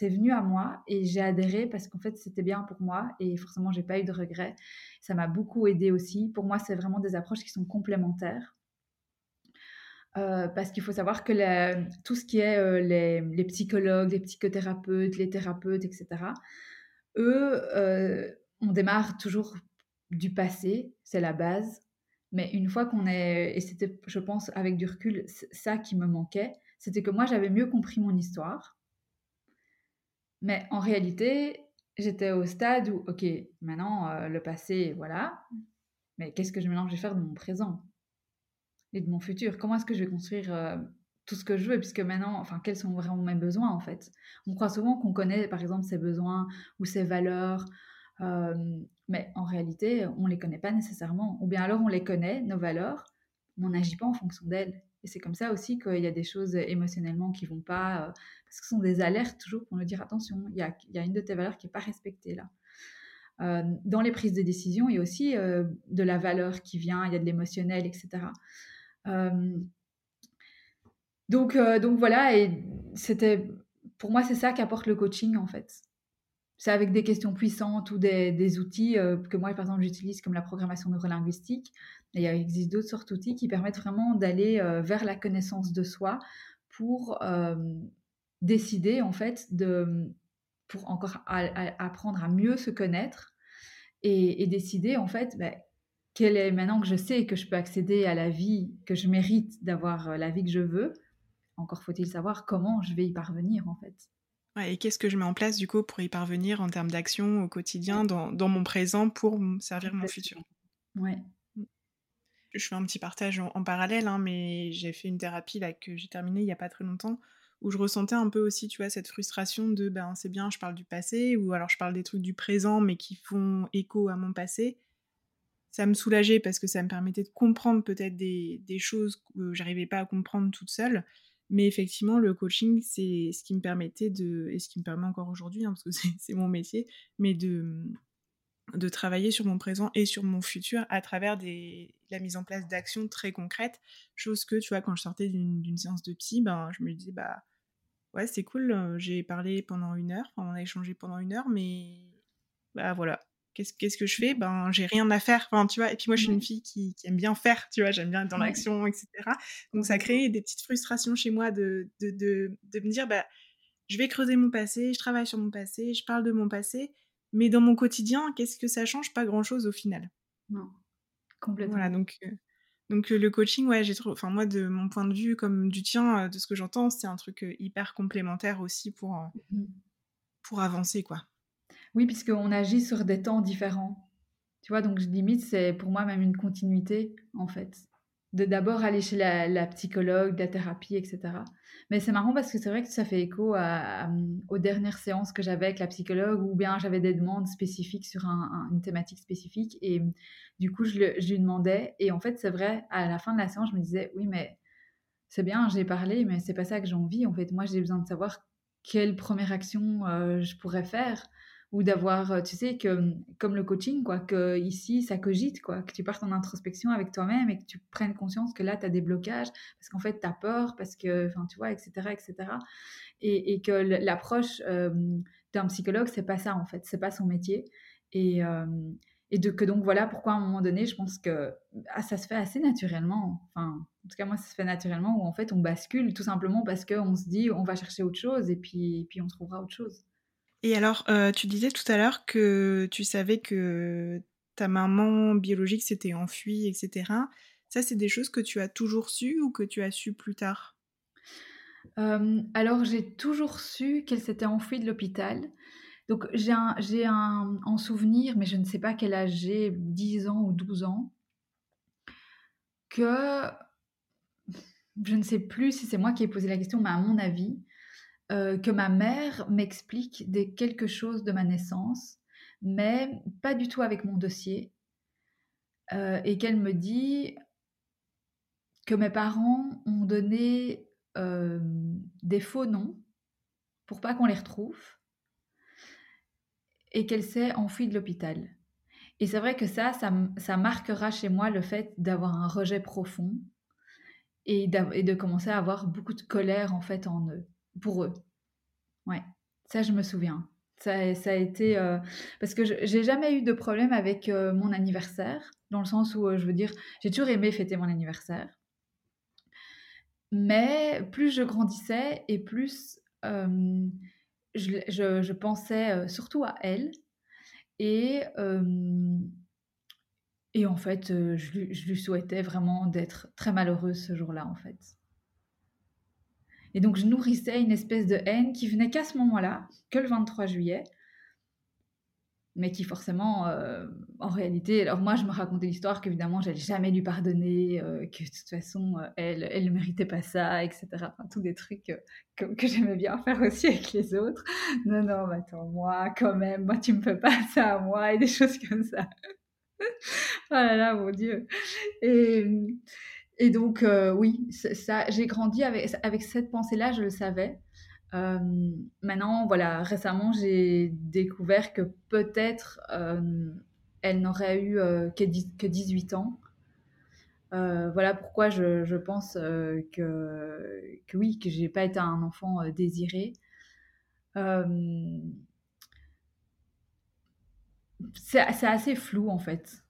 venu à moi et j'ai adhéré parce qu'en fait, c'était bien pour moi et forcément, j'ai pas eu de regrets. Ça m'a beaucoup aidé aussi. Pour moi, c'est vraiment des approches qui sont complémentaires. Euh, parce qu'il faut savoir que tout ce qui est euh, les, psychologues, les psychothérapeutes, les thérapeutes, etc., eux, euh, on démarre toujours du passé, c'est la base. Mais une fois qu'on est, et c'était, je pense, avec du recul, ça qui me manquait, c'était que moi, j'avais mieux compris mon histoire. Mais en réalité, j'étais au stade où, ok, maintenant, le passé, voilà. Mais qu'est-ce que je maintenant je vais faire de mon présent? Et de mon futur. Comment est-ce que je vais construire euh, tout ce que je veux Puisque maintenant, enfin, quels sont vraiment mes besoins en fait? On croit souvent qu'on connaît par exemple ses besoins ou ses valeurs, euh, mais en réalité, on ne les connaît pas nécessairement. Ou bien alors on les connaît, nos valeurs, mais on n'agit pas en fonction d'elles. Et c'est comme ça aussi qu'il y a des choses émotionnellement qui vont pas, euh, parce que ce sont des alertes toujours pour nous dire attention, il y a, y a, une de tes valeurs qui n'est pas respectée là. dans les prises de décision et aussi de la valeur qui vient, il y a de l'émotionnel, etc. donc, donc voilà, et c'était pour moi, c'est ça qu'apporte le coaching en fait. C'est avec des questions puissantes ou des, outils que moi, par exemple, j'utilise comme la programmation neurolinguistique. Il existe d'autres sortes d'outils qui permettent vraiment d'aller vers la connaissance de soi pour décider en fait de pour encore apprendre à mieux se connaître et, décider en fait ben, quelle est maintenant que je sais que je peux accéder à la vie que je mérite d'avoir la vie que je veux encore faut-il savoir comment je vais y parvenir en fait. Et qu'est-ce que je mets en place du coup pour y parvenir en termes d'action au quotidien dans, mon présent pour servir mon futur? Ouais. Mmh. je fais un petit partage en, parallèle, hein, mais j'ai fait une thérapie là, que j'ai terminée il n'y a pas très longtemps, où je ressentais un peu aussi, tu vois, cette frustration de ben c'est bien, je parle du passé, ou alors je parle des trucs du présent, mais qui font écho à mon passé. Ça me soulageait parce que ça me permettait de comprendre peut-être des, choses que j'arrivais pas à comprendre toute seule. Mais effectivement, le coaching, c'est ce qui me permettait de, et ce qui me permet encore aujourd'hui, hein, parce que *laughs* c'est mon métier, mais de, de travailler sur mon présent et sur mon futur à travers la mise en place d'actions très concrètes. Chose que, tu vois, quand je sortais d'une séance de psy, ben, je me disais, bah ouais, c'est cool, euh, j'ai parlé pendant une heure, on a échangé pendant une heure, mais bah voilà, qu'est-ce que je fais? Ben, j'ai rien à faire. Enfin, tu vois, et puis moi, je suis une fille qui, aime bien faire, tu vois, j'aime bien être dans l'action, etc. Donc, ça crée des petites frustrations chez moi de, de, de, de, me dire, bah, je vais creuser mon passé, je travaille sur mon passé, je parle de mon passé, mais dans mon quotidien, qu'est-ce que ça change? Pas grand-chose au final. Non, complètement. Voilà, donc, euh, donc euh, le coaching, ouais, j'ai trop. Enfin, moi, de mon point de vue, comme du tien, euh, de ce que j'entends, c'est un truc hyper complémentaire aussi pour, mmh pour avancer, quoi. Oui, puisqu'on agit sur des temps différents. Tu vois, donc limite, c'est pour moi même une continuité, en fait. De d'abord aller chez la, psychologue, la thérapie, etc. Mais c'est marrant parce que c'est vrai que ça fait écho aux dernières séances que j'avais avec la psychologue ou bien j'avais des demandes spécifiques sur une thématique spécifique. Et du coup, je, lui demandais. Et en fait, c'est vrai, à la fin de la séance, je me disais, oui, mais c'est bien, j'ai parlé, mais c'est pas ça que j'ai envie. En fait, moi, j'ai besoin de savoir quelle première action euh, je pourrais faire ou d'avoir, euh, tu sais, que hum, comme le coaching, quoi, que ici, ça cogite, quoi, que tu partes en introspection avec toi-même et que tu prennes conscience que là, tu as des blocages, parce qu'en fait, tu as peur, parce que, enfin, tu vois, etc., etc. Et, et que l'approche d'un psychologue, c'est pas ça, en fait, c'est pas son métier. Et, et de, que donc, voilà pourquoi, à un moment donné, je pense que ah, ça se fait assez naturellement. Enfin, en tout cas, moi, ça se fait naturellement, où en fait, on bascule tout simplement parce qu'on se dit, on va chercher autre chose, et puis, puis on trouvera autre chose. Et alors, euh, tu disais tout à l'heure que tu savais que ta maman biologique s'était enfuie, etc. Ça, c'est des choses que tu as toujours su ou que tu as su plus tard? Euh, Alors, j'ai toujours su qu'elle s'était enfuie de l'hôpital. Donc, j'ai un, un, en souvenir, mais je ne sais pas quel âge j'ai, 10 ans ou 12 ans, que je ne sais plus si c'est moi qui ai posé la question, mais à mon avis, euh, que ma mère m'explique quelque chose de ma naissance, mais pas du tout avec mon dossier, euh, et qu'elle me dit que mes parents ont donné euh, des faux noms pour pas qu'on les retrouve, et qu'elle s'est enfuie de l'hôpital. Et c'est vrai que ça, ça, marquera chez moi le fait d'avoir un rejet profond et de commencer à avoir beaucoup de colère en fait en eux pour eux. Ouais, ça je me souviens. Ça, ça a été euh, parce que j'ai jamais eu de problème avec euh, mon anniversaire, dans le sens où euh, je veux dire, j'ai toujours aimé fêter mon anniversaire. Mais plus je grandissais et plus je, je, pensais surtout à elle. Et, et en fait, je, je lui souhaitais vraiment d'être très malheureuse ce jour-là, en fait. Et donc, je nourrissais une espèce de haine qui venait qu'à ce moment-là, que le 23 juillet, mais qui forcément, euh, en réalité, alors moi, je me racontais l'histoire qu'évidemment, j'allais jamais lui pardonner, euh, que de toute façon, euh, elle, elle ne méritait pas ça, etc. Enfin, tous des trucs que, j'aimais bien faire aussi avec les autres. Non, non, mais attends, moi, quand même, moi, tu me fais pas ça à moi, et des *laughs* choses comme ça. oh là là, mon Dieu. Et, et donc, euh, oui, ça, j'ai grandi avec, cette pensée-là, je le savais. maintenant, voilà, récemment, j'ai découvert que peut-être elle n'aurait eu que, que 18 ans. Euh, voilà pourquoi je, je pense euh, que, que, oui, que j'ai pas été un enfant euh, désiré. c'est assez flou en fait.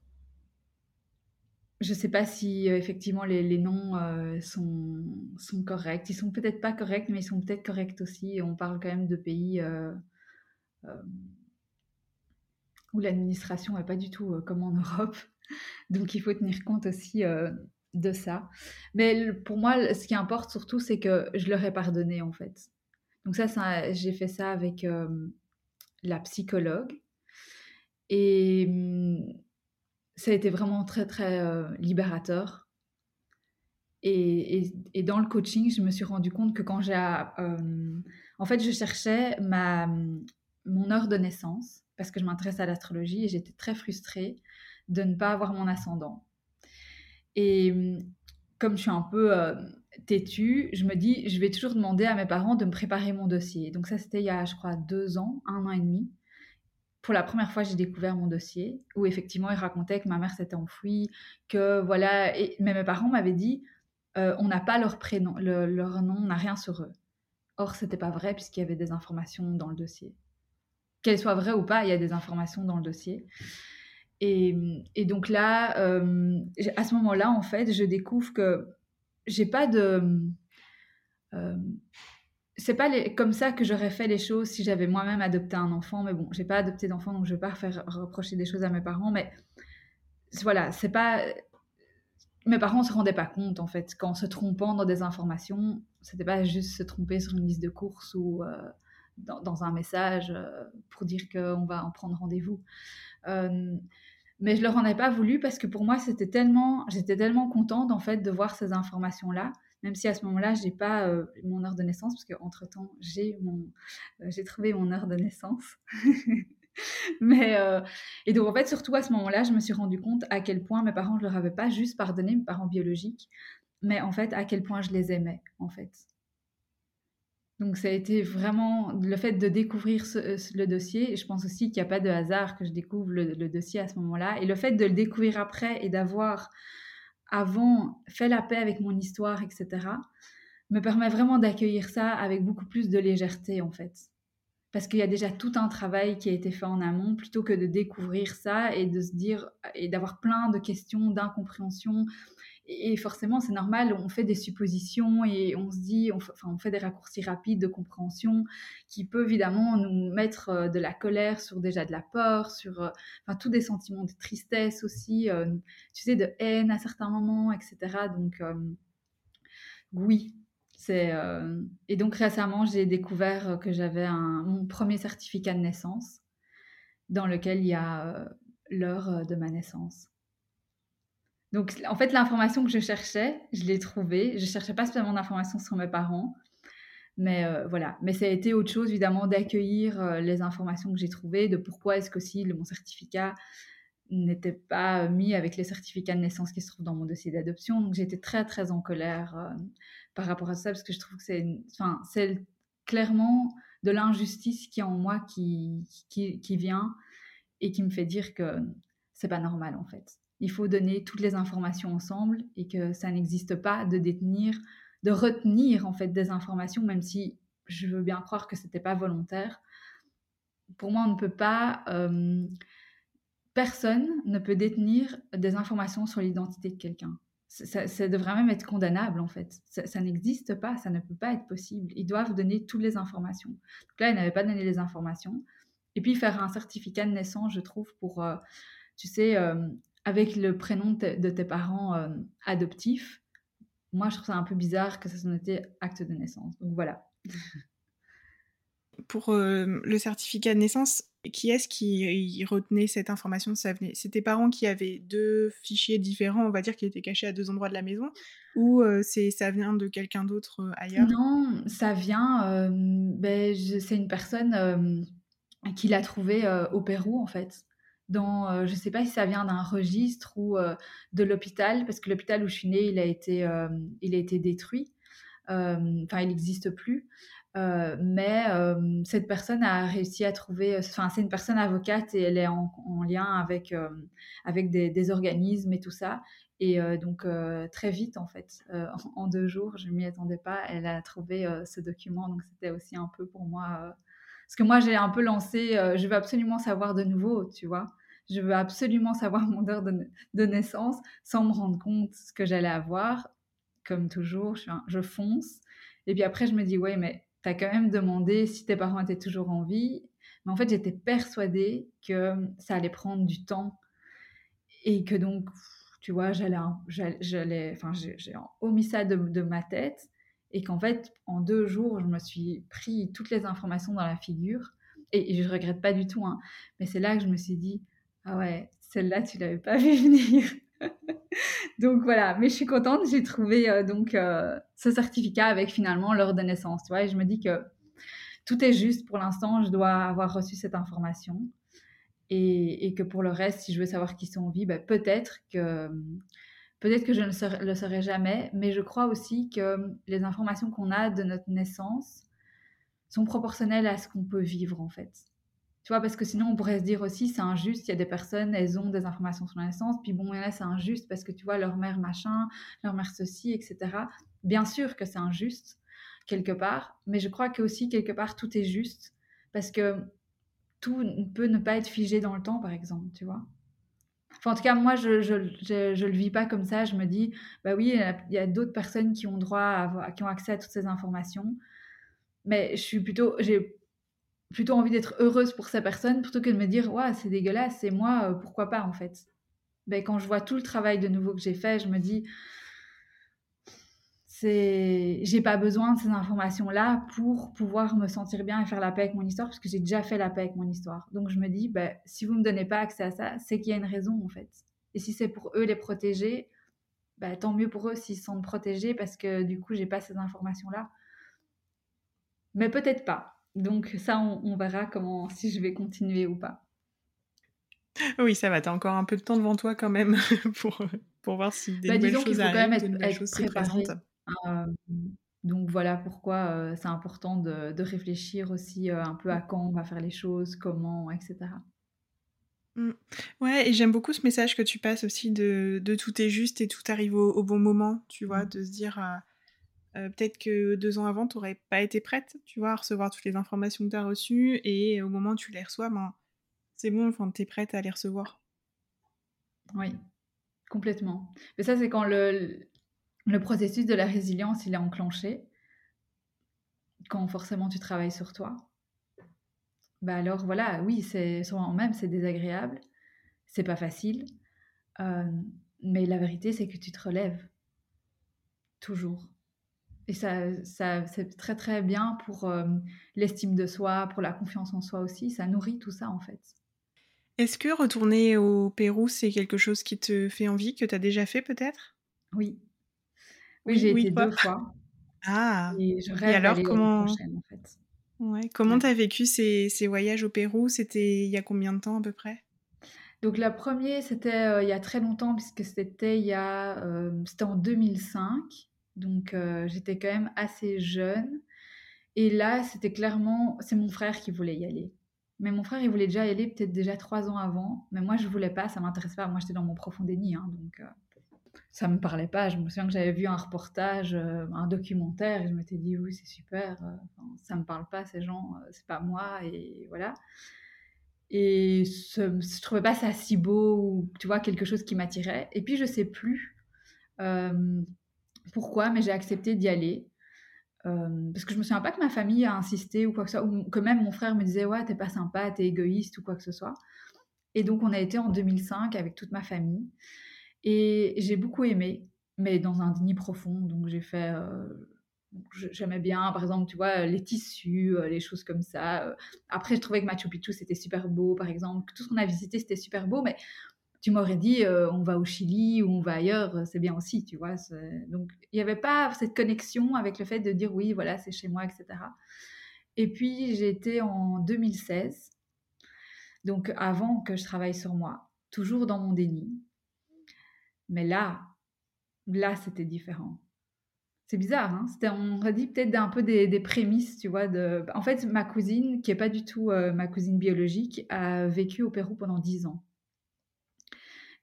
Je sais pas si effectivement les, les noms sont, sont, corrects. Ils sont peut-être pas corrects, mais ils sont peut-être corrects aussi. On parle quand même de pays où l'administration n'est pas du tout comme en Europe. *laughs* Donc il faut tenir compte aussi euh, de ça. Mais pour moi, ce qui importe surtout, c'est que je leur ai pardonné en fait. Donc ça, ça j'ai fait ça avec euh, la psychologue. Et hum, ça a été vraiment très très euh, libérateur. Et, dans le coaching, je me suis rendu compte que quand j'ai... en fait, je cherchais ma, mon heure de naissance parce que je m'intéresse à l'astrologie et j'étais très frustrée de ne pas avoir mon ascendant. Et comme je suis un peu euh, têtue, je me dis, je vais toujours demander à mes parents de me préparer mon dossier. Donc ça, c'était il y a, je crois, deux ans, un an et demi. Pour la première fois, j'ai découvert mon dossier où effectivement, il racontait que ma mère s'était enfouie, que voilà. Mais mes parents m'avaient dit, euh, on n'a pas leur prénom, leur nom, on n'a rien sur eux. Or, c'était pas vrai puisqu'il y avait des informations dans le dossier. Qu'elles soient vraies ou pas, il y a des informations dans le dossier. Et, donc là, euh, à ce moment-là, en fait, je découvre que j'ai pas de. Euh, c'est pas comme ça que j'aurais fait les choses si j'avais moi-même adopté un enfant. Mais bon, j'ai pas adopté d'enfant, donc je vais pas faire reprocher des choses à mes parents. Mais voilà, c'est pas. Mes parents se rendaient pas compte, en fait, qu'en se trompant dans des informations, c'était pas juste se tromper sur une liste de courses ou euh, dans, un message pour dire qu'on va en prendre rendez-vous. Mais je leur en ai pas voulu parce que pour moi, c'était tellement, j'étais tellement contente en fait de voir ces informations-là, même si à ce moment-là, j'ai pas euh, mon heure de naissance parce qu'entre temps, j'ai euh, trouvé mon heure de naissance. *laughs* Mais euh, et donc en fait, surtout à ce moment-là, je me suis rendu compte à quel point mes parents, je leur avais pas juste pardonné, mes parents biologiques, mais en fait à quel point je les aimais en fait. Donc ça a été vraiment le fait de découvrir le dossier. Je pense aussi qu'il n'y a pas de hasard que je découvre le, dossier à ce moment-là. Et le fait de le découvrir après et d'avoir avant fait la paix avec mon histoire, etc., me permet vraiment d'accueillir ça avec beaucoup plus de légèreté en fait. Parce qu'il y a déjà tout un travail qui a été fait en amont plutôt que de découvrir ça et de se dire et d'avoir plein de questions, d'incompréhension, et forcément, c'est normal, on fait des suppositions et on se dit, on, enfin, on fait des raccourcis rapides de compréhension qui peut évidemment nous mettre euh, de la colère sur déjà de la peur, sur euh, enfin, tous des sentiments de tristesse aussi, euh, tu sais, de haine à certains moments, etc. Donc, oui. C'est, Et donc récemment, j'ai découvert que j'avais mon premier certificat de naissance dans lequel il y a l'heure de ma naissance. Donc, en fait, l'information que je cherchais, je l'ai trouvée. Je cherchais pas spécialement d'informations sur mes parents. Mais euh, voilà. Mais ça a été autre chose, évidemment, d'accueillir euh, les informations que j'ai trouvées, de pourquoi est-ce que si mon certificat n'était pas mis avec les certificats de naissance qui se trouvent dans mon dossier d'adoption. Donc, j'étais très, très en colère euh, par rapport à ça, parce que je trouve que c'est, enfin, c'est clairement de l'injustice qui est en moi qui, qui, qui vient et qui me fait dire que c'est pas normal, en fait. Il faut donner toutes les informations ensemble et que ça n'existe pas de détenir, de retenir en fait des informations, même si je veux bien croire que c'était pas volontaire. Pour moi, on ne peut pas. Euh, personne ne peut détenir des informations sur l'identité de quelqu'un. Ça, devrait même être condamnable en fait. Ça, n'existe pas, ça ne peut pas être possible. Ils doivent donner toutes les informations. Donc là, ils n'avaient pas donné les informations. Et puis faire un certificat de naissance, je trouve, pour, euh, tu sais, euh, avec le prénom de, tes parents euh, adoptifs, moi, je trouve ça un peu bizarre que ça soit noté acte de naissance. Donc voilà. *laughs* Pour euh, le certificat de naissance, qui est-ce qui retenait cette information C'est tes parents qui avaient deux fichiers différents, on va dire, qui étaient cachés à deux endroits de la maison? Ou euh, c'est ça vient de quelqu'un d'autre ailleurs? Non, ça vient. Ben, c'est une personne qui l'a trouvé au Pérou, en fait dans, euh, je ne sais pas si ça vient d'un registre ou euh, de l'hôpital, parce que l'hôpital où je suis née, il a été, euh, il a été détruit. Enfin, il n'existe plus. Mais cette personne a réussi à trouver, enfin c'est une personne avocate et elle est en, lien avec, avec des, organismes et tout ça. Et donc très vite en fait, *laughs* en, deux jours, je ne m'y attendais pas, elle a trouvé ce document. Donc c'était aussi un peu pour moi, parce que moi j'ai un peu lancé, je veux absolument savoir de nouveau, tu vois. Je veux absolument *laughs* savoir mon heure de, de naissance sans me rendre compte ce que j'allais avoir. Comme toujours, je, je fonce. Et puis après, je me dis, ouais, mais tu as quand même demandé si tes parents étaient toujours en vie. Mais en fait, j'étais persuadée que ça allait prendre du temps et que donc, tu vois, j'allais, j'allais, enfin, j'ai omis ça de, de ma tête et qu'en fait, en deux jours, je me suis pris toutes les informations dans la figure et, je regrette pas du tout. Hein, mais c'est là que je me suis dit, ah ouais, celle-là, tu l'avais pas *laughs* vu venir. *laughs* donc voilà, mais je suis contente, j'ai trouvé euh, donc euh, ce certificat avec finalement l'heure de naissance, tu et je me dis que tout est juste pour l'instant, je dois avoir reçu cette information et, que pour le reste, si je veux savoir qui sont en vie, ben, peut-être que peut-être que je ne le saurai jamais, mais je crois aussi que les informations qu'on a de notre naissance sont proportionnelles à ce qu'on peut vivre en fait. Tu vois, parce que sinon, on pourrait se dire aussi, c'est injuste, il y a des personnes, elles ont des informations sur la naissance, puis bon, là, c'est injuste parce que tu vois, leur mère machin, leur mère ceci, etc. Bien sûr que c'est injuste, quelque part, mais je crois que aussi, quelque part, tout est juste, parce que tout peut ne pas être figé dans le temps, par exemple, tu vois. Enfin, en tout cas, moi, je, je, je, le vis pas comme ça. Je me dis, bah oui, il y a, d'autres personnes qui ont droit à qui ont accès à toutes ces informations. Mais je suis plutôt, j'ai plutôt envie d'être heureuse pour ces personnes plutôt que de me dire ouais c'est dégueulasse et moi euh, pourquoi pas en fait ben, quand je vois tout le travail de nouveau que j'ai fait je me dis c'est j'ai pas besoin de ces informations là pour pouvoir me sentir bien et faire la paix avec mon histoire parce que j'ai déjà fait la paix avec mon histoire. Donc je me dis ben, si vous me donnez pas accès à ça c'est qu'il y a une raison en fait. Et si c'est pour eux les protéger ben, tant mieux pour eux s'ils sont protégés parce que du coup j'ai pas ces informations là mais peut-être pas. Donc ça, on, verra comment si je vais continuer ou pas. Oui, ça va. Tu as encore un peu de temps devant toi quand même *laughs* pour, pour voir si des bah, nouvelles choses arrivent, quand même être, être euh, donc voilà pourquoi euh, c'est important de, de, réfléchir aussi euh, un peu à quand on va faire les choses, comment, etc. Mmh. Ouais, et j'aime beaucoup ce message que tu passes aussi de, de tout est juste et tout arrive au, bon moment, tu vois, mmh. de se dire peut-être que deux ans avant, tu n'aurais pas été prête, tu vois, à recevoir toutes les informations que tu as reçues, et au moment où tu les reçois, ben, c'est bon, enfin, tu es prête à les recevoir. Oui, complètement. Mais ça, c'est quand le, le processus de la résilience, il est enclenché, quand forcément tu travailles sur toi. Bah alors voilà, oui, c'est souvent même c'est désagréable, c'est pas facile, euh, mais la vérité c'est que tu te relèves toujours. Et ça, ça c'est très très bien pour euh, l'estime de soi, pour la confiance en soi aussi. Ça nourrit tout ça en fait. Est-ce que retourner au Pérou, c'est quelque chose qui te fait envie, que tu as déjà fait peut-être? Oui. Oui, j'ai été deux fois. Ah Et je rêve alors, comment... prochaine en fait. Ouais. Comment tu as vécu ces, ces, voyages au Pérou? C'était il y a combien de temps à peu près? Donc la première, c'était euh, il y a très longtemps, puisque c'était il y a, euh, c'était en 2005. Donc euh, j'étais quand même assez jeune. Et là, c'était clairement, c'est mon frère qui voulait y aller. Mais mon frère, il voulait déjà y aller peut-être déjà trois ans avant. Mais moi, je voulais pas, ça m'intéressait pas. Moi, j'étais dans mon profond déni. Hein, donc euh, ça me parlait pas. Je me souviens que j'avais vu un reportage, euh, un documentaire, et je m'étais dit, oui, c'est super. ça me parle pas, ces gens, c'est pas moi. Et voilà. Et je trouvais pas ça si beau ou, tu vois, quelque chose qui m'attirait. Et puis, je sais plus pourquoi, mais j'ai accepté d'y aller. Euh, parce que je me souviens pas que ma famille a insisté ou quoi que ce soit, ou que même mon frère me disait ouais t'es pas sympa, t'es égoïste ou quoi que ce soit. Et donc on a été en 2005 avec toute ma famille et j'ai beaucoup aimé, mais dans un déni profond. Donc j'ai fait, euh, j'aimais bien par exemple tu vois les tissus, euh, les choses comme ça. Après je trouvais que Machu Picchu c'était super beau par exemple, tout ce qu'on a visité c'était super beau, mais tu m'aurais dit euh, on va au Chili ou on va ailleurs, euh, c'est bien aussi, tu vois. Donc il n'y avait pas cette connexion avec le fait de dire oui, voilà, c'est chez moi, etc. Et puis été en 2016, donc avant que je travaille sur moi, toujours dans mon déni. Mais là, là c'était différent. C'est bizarre, hein on redit peut-être un peu des, des, prémices, tu vois. En fait, ma cousine, qui est pas du tout euh, ma cousine biologique, a vécu au Pérou pendant 10 ans.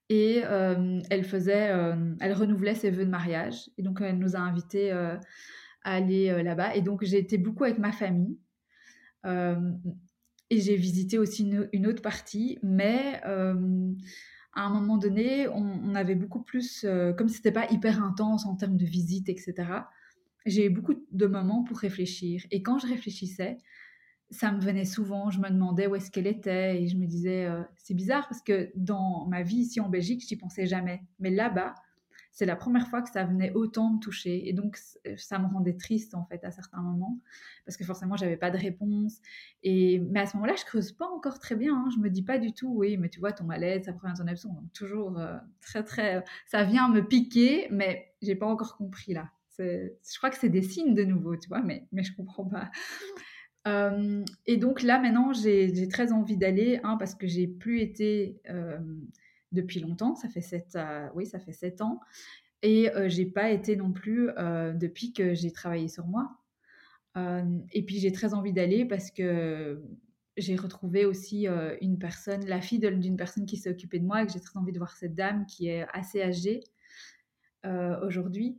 Et euh, elle faisait, euh, elle renouvelait ses vœux de mariage. Et donc, elle nous a invités à aller là-bas. Et donc, j'ai été beaucoup avec ma famille. et j'ai visité aussi une, une, autre partie. Mais à un moment donné, on, avait beaucoup plus, euh, comme c'était pas hyper intense en termes de visite, etc. J'ai eu beaucoup de moments pour réfléchir. Et quand je réfléchissais, ça me venait souvent. Je me demandais où est-ce qu'elle était et je me disais, euh, c'est bizarre parce que dans ma vie ici en Belgique, j'y pensais jamais. Mais là-bas, c'est la première fois que ça venait autant me toucher. Et donc, euh, ça me rendait triste, en fait, à certains moments, parce que forcément, j'avais pas de réponse. Et, mais à ce moment-là, je creuse pas encore très bien. Hein. Je me dis pas du tout, oui, mais tu vois, ton malaise, ça provient de ton absence. Donc, toujours euh, très, très. Ça vient me piquer, mais j'ai pas encore compris là. Je crois que c'est des signes de nouveau, tu vois, mais, mais je comprends pas. *laughs* Euh, et donc là, maintenant, j'ai très envie d'aller, hein, parce que j'ai plus été depuis longtemps. Ça fait sept, euh, oui, ça fait sept ans. Et euh, j'ai pas été non plus euh, depuis que j'ai travaillé sur moi. et puis j'ai très envie d'aller parce que j'ai retrouvé aussi une personne, la fille d'une personne qui s'est occupée de moi et que j'ai très envie de voir cette dame qui est assez âgée aujourd'hui.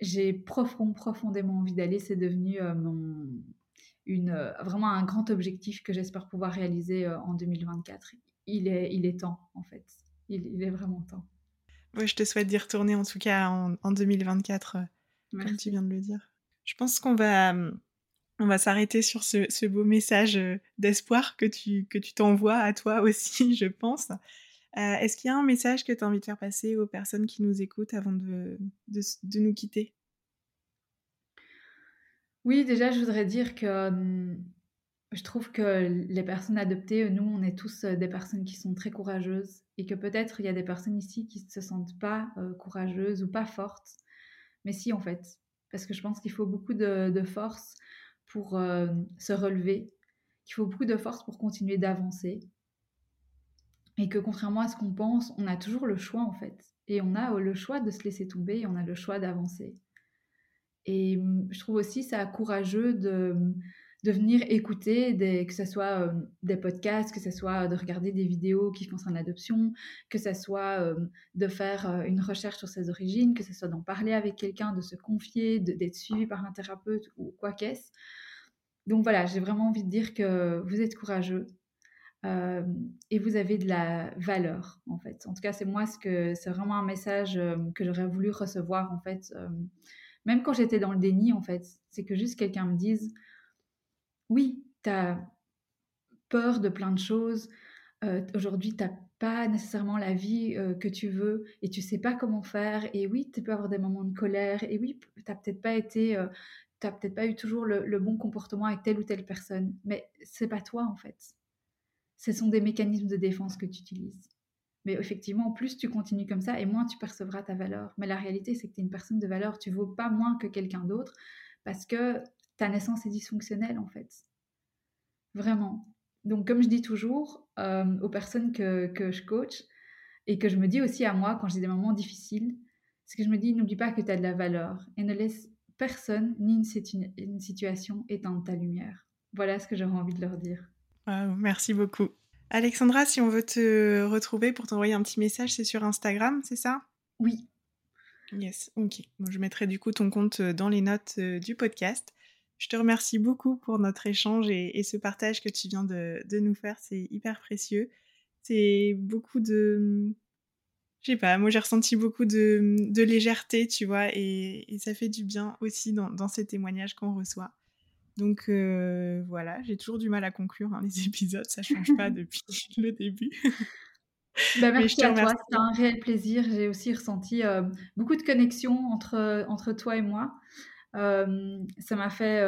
j'ai profond, profondément envie d'aller. C'est devenu une, vraiment un grand objectif que j'espère pouvoir réaliser en 2024 il est, il est temps, en fait. Il, est vraiment temps. Oui, je te souhaite d'y retourner, en tout cas, en, 2024, euh, comme tu viens de le dire. Je pense qu'on va, hum, on va s'arrêter sur ce, beau message euh, d'espoir que tu que tu t'envoies à toi *laughs* aussi, je pense. Euh, est-ce qu'il y a un message que tu as envie de faire passer aux personnes qui nous écoutent avant de, de nous quitter? Oui, déjà, je voudrais dire que hum, je trouve que les personnes adoptées, nous, on est tous euh, des personnes qui sont très courageuses et que peut-être il y a des personnes ici qui ne se sentent pas euh, courageuses ou pas fortes. Mais si, en fait, parce que je pense qu'il faut beaucoup de, force pour euh, se relever, qu'il faut beaucoup de force pour continuer d'avancer. Et que contrairement à ce qu'on pense, on a toujours le choix, en fait. Et on a le choix de se laisser tomber et on a le choix d'avancer. Et hum, je trouve aussi ça courageux de de venir écouter, des, que ce soit euh, des podcasts, que ce soit de regarder des vidéos qui concernent l'adoption, que ce soit euh, de faire euh, une recherche sur ses origines, que ce soit d'en parler avec quelqu'un, de se confier, d'être suivi par un thérapeute ou quoi qu'est-ce. Donc voilà, j'ai vraiment envie de dire que vous êtes courageux et vous avez de la valeur en fait. En tout cas, c'est moi ce que c'est vraiment un message que j'aurais voulu recevoir en fait. même quand j'étais dans le déni en fait, c'est que juste quelqu'un me dise oui, tu as peur de plein de choses. Aujourd'hui, tu n'as pas nécessairement la vie que tu veux et tu sais pas comment faire. Et oui, tu peux avoir des moments de colère. Et oui, tu n'as peut-être pas été, peut-être pas eu toujours le, bon comportement avec telle ou telle personne. Mais c'est pas toi en fait. Ce sont des mécanismes de défense que tu utilises. Mais effectivement, plus tu continues comme ça, et moins tu percevras ta valeur. Mais la réalité, c'est que tu es une personne de valeur. Tu vaux pas moins que quelqu'un d'autre parce que ta naissance est dysfonctionnelle en fait. Vraiment. Donc comme je dis toujours euh, aux personnes que, que, je coach et que je me dis aussi à moi quand j'ai des moments difficiles, c'est que je me dis n'oublie pas que tu as de la valeur et ne laisse personne ni une, une situation éteindre ta lumière. Voilà ce que j'aurais envie de leur dire. merci beaucoup. Alexandra, si on veut te retrouver pour t'envoyer un petit message, c'est sur Instagram, c'est ça? Oui. Yes, ok. je mettrai du coup ton compte dans les notes euh, du podcast. Je te remercie beaucoup pour notre échange et, ce partage que tu viens de, nous faire. C'est hyper précieux. C'est beaucoup de... Je sais pas, moi j'ai ressenti beaucoup de, légèreté, tu vois, et, ça fait du bien aussi dans, ces témoignages qu'on reçoit. Donc euh, voilà, j'ai toujours du mal à conclure hein, les *laughs* épisodes, ça change pas *laughs* depuis *laughs* le début. Bah, merci à toi, c'était un réel plaisir. J'ai aussi ressenti euh, beaucoup de connexions entre, entre toi et moi ça m'a fait,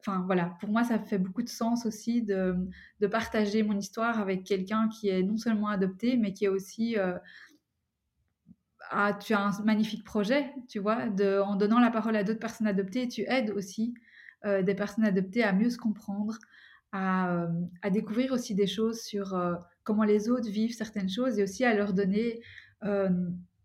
enfin voilà, pour moi ça fait beaucoup de sens aussi de, partager mon histoire avec quelqu'un qui est non seulement adopté, mais qui est aussi, ah, tu as un magnifique projet, tu vois, en donnant la parole à d'autres personnes adoptées, tu aides aussi des personnes adoptées à mieux se comprendre, à, à découvrir aussi des choses sur comment les autres vivent certaines choses et aussi à leur donner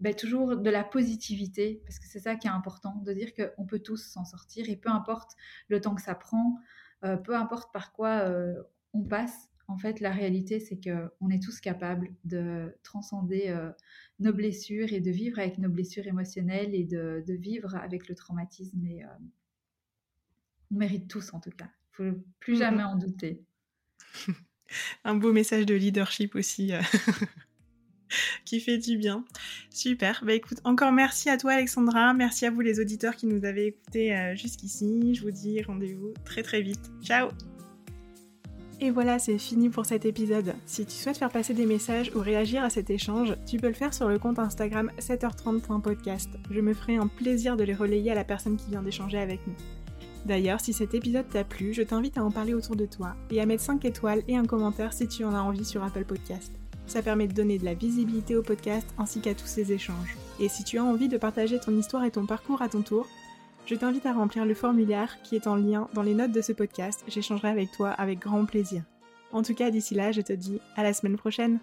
ben, toujours de la positivité, parce que c'est ça qui est important, de dire qu'on peut tous s'en sortir et peu importe le temps que ça prend, euh, peu importe par quoi euh, on passe, en fait, la réalité, c'est qu'on est tous capables de transcender euh, nos blessures et de vivre avec nos blessures émotionnelles et de, vivre avec le traumatisme. Et on mérite tous, en tout cas. Il ne faut plus jamais en douter. *laughs* Un beau message de leadership aussi. *laughs* *laughs* qui fait du bien. Super. Bah écoute, encore merci à toi Alexandra, merci à vous les auditeurs qui nous avez écoutés euh, jusqu'ici. Je vous dis rendez-vous très très vite. Ciao et voilà, c'est fini pour cet épisode. Si tu souhaites faire passer des messages ou réagir à cet échange, tu peux le faire sur le compte Instagram 7h30.podcast. Je me ferai un plaisir de les relayer à la personne qui vient d'échanger avec nous. D'ailleurs, si cet épisode t'a plu, je t'invite à en parler autour de toi et à mettre 5 étoiles et un commentaire si tu en as envie sur Apple Podcast. Ça permet de donner de la visibilité au podcast ainsi qu'à tous ces échanges. Et si tu as envie de partager ton histoire et ton parcours à ton tour, je t'invite à remplir le formulaire qui est en lien dans les notes de ce podcast. J'échangerai avec toi avec grand plaisir. En tout cas, d'ici là, je te dis à la semaine prochaine.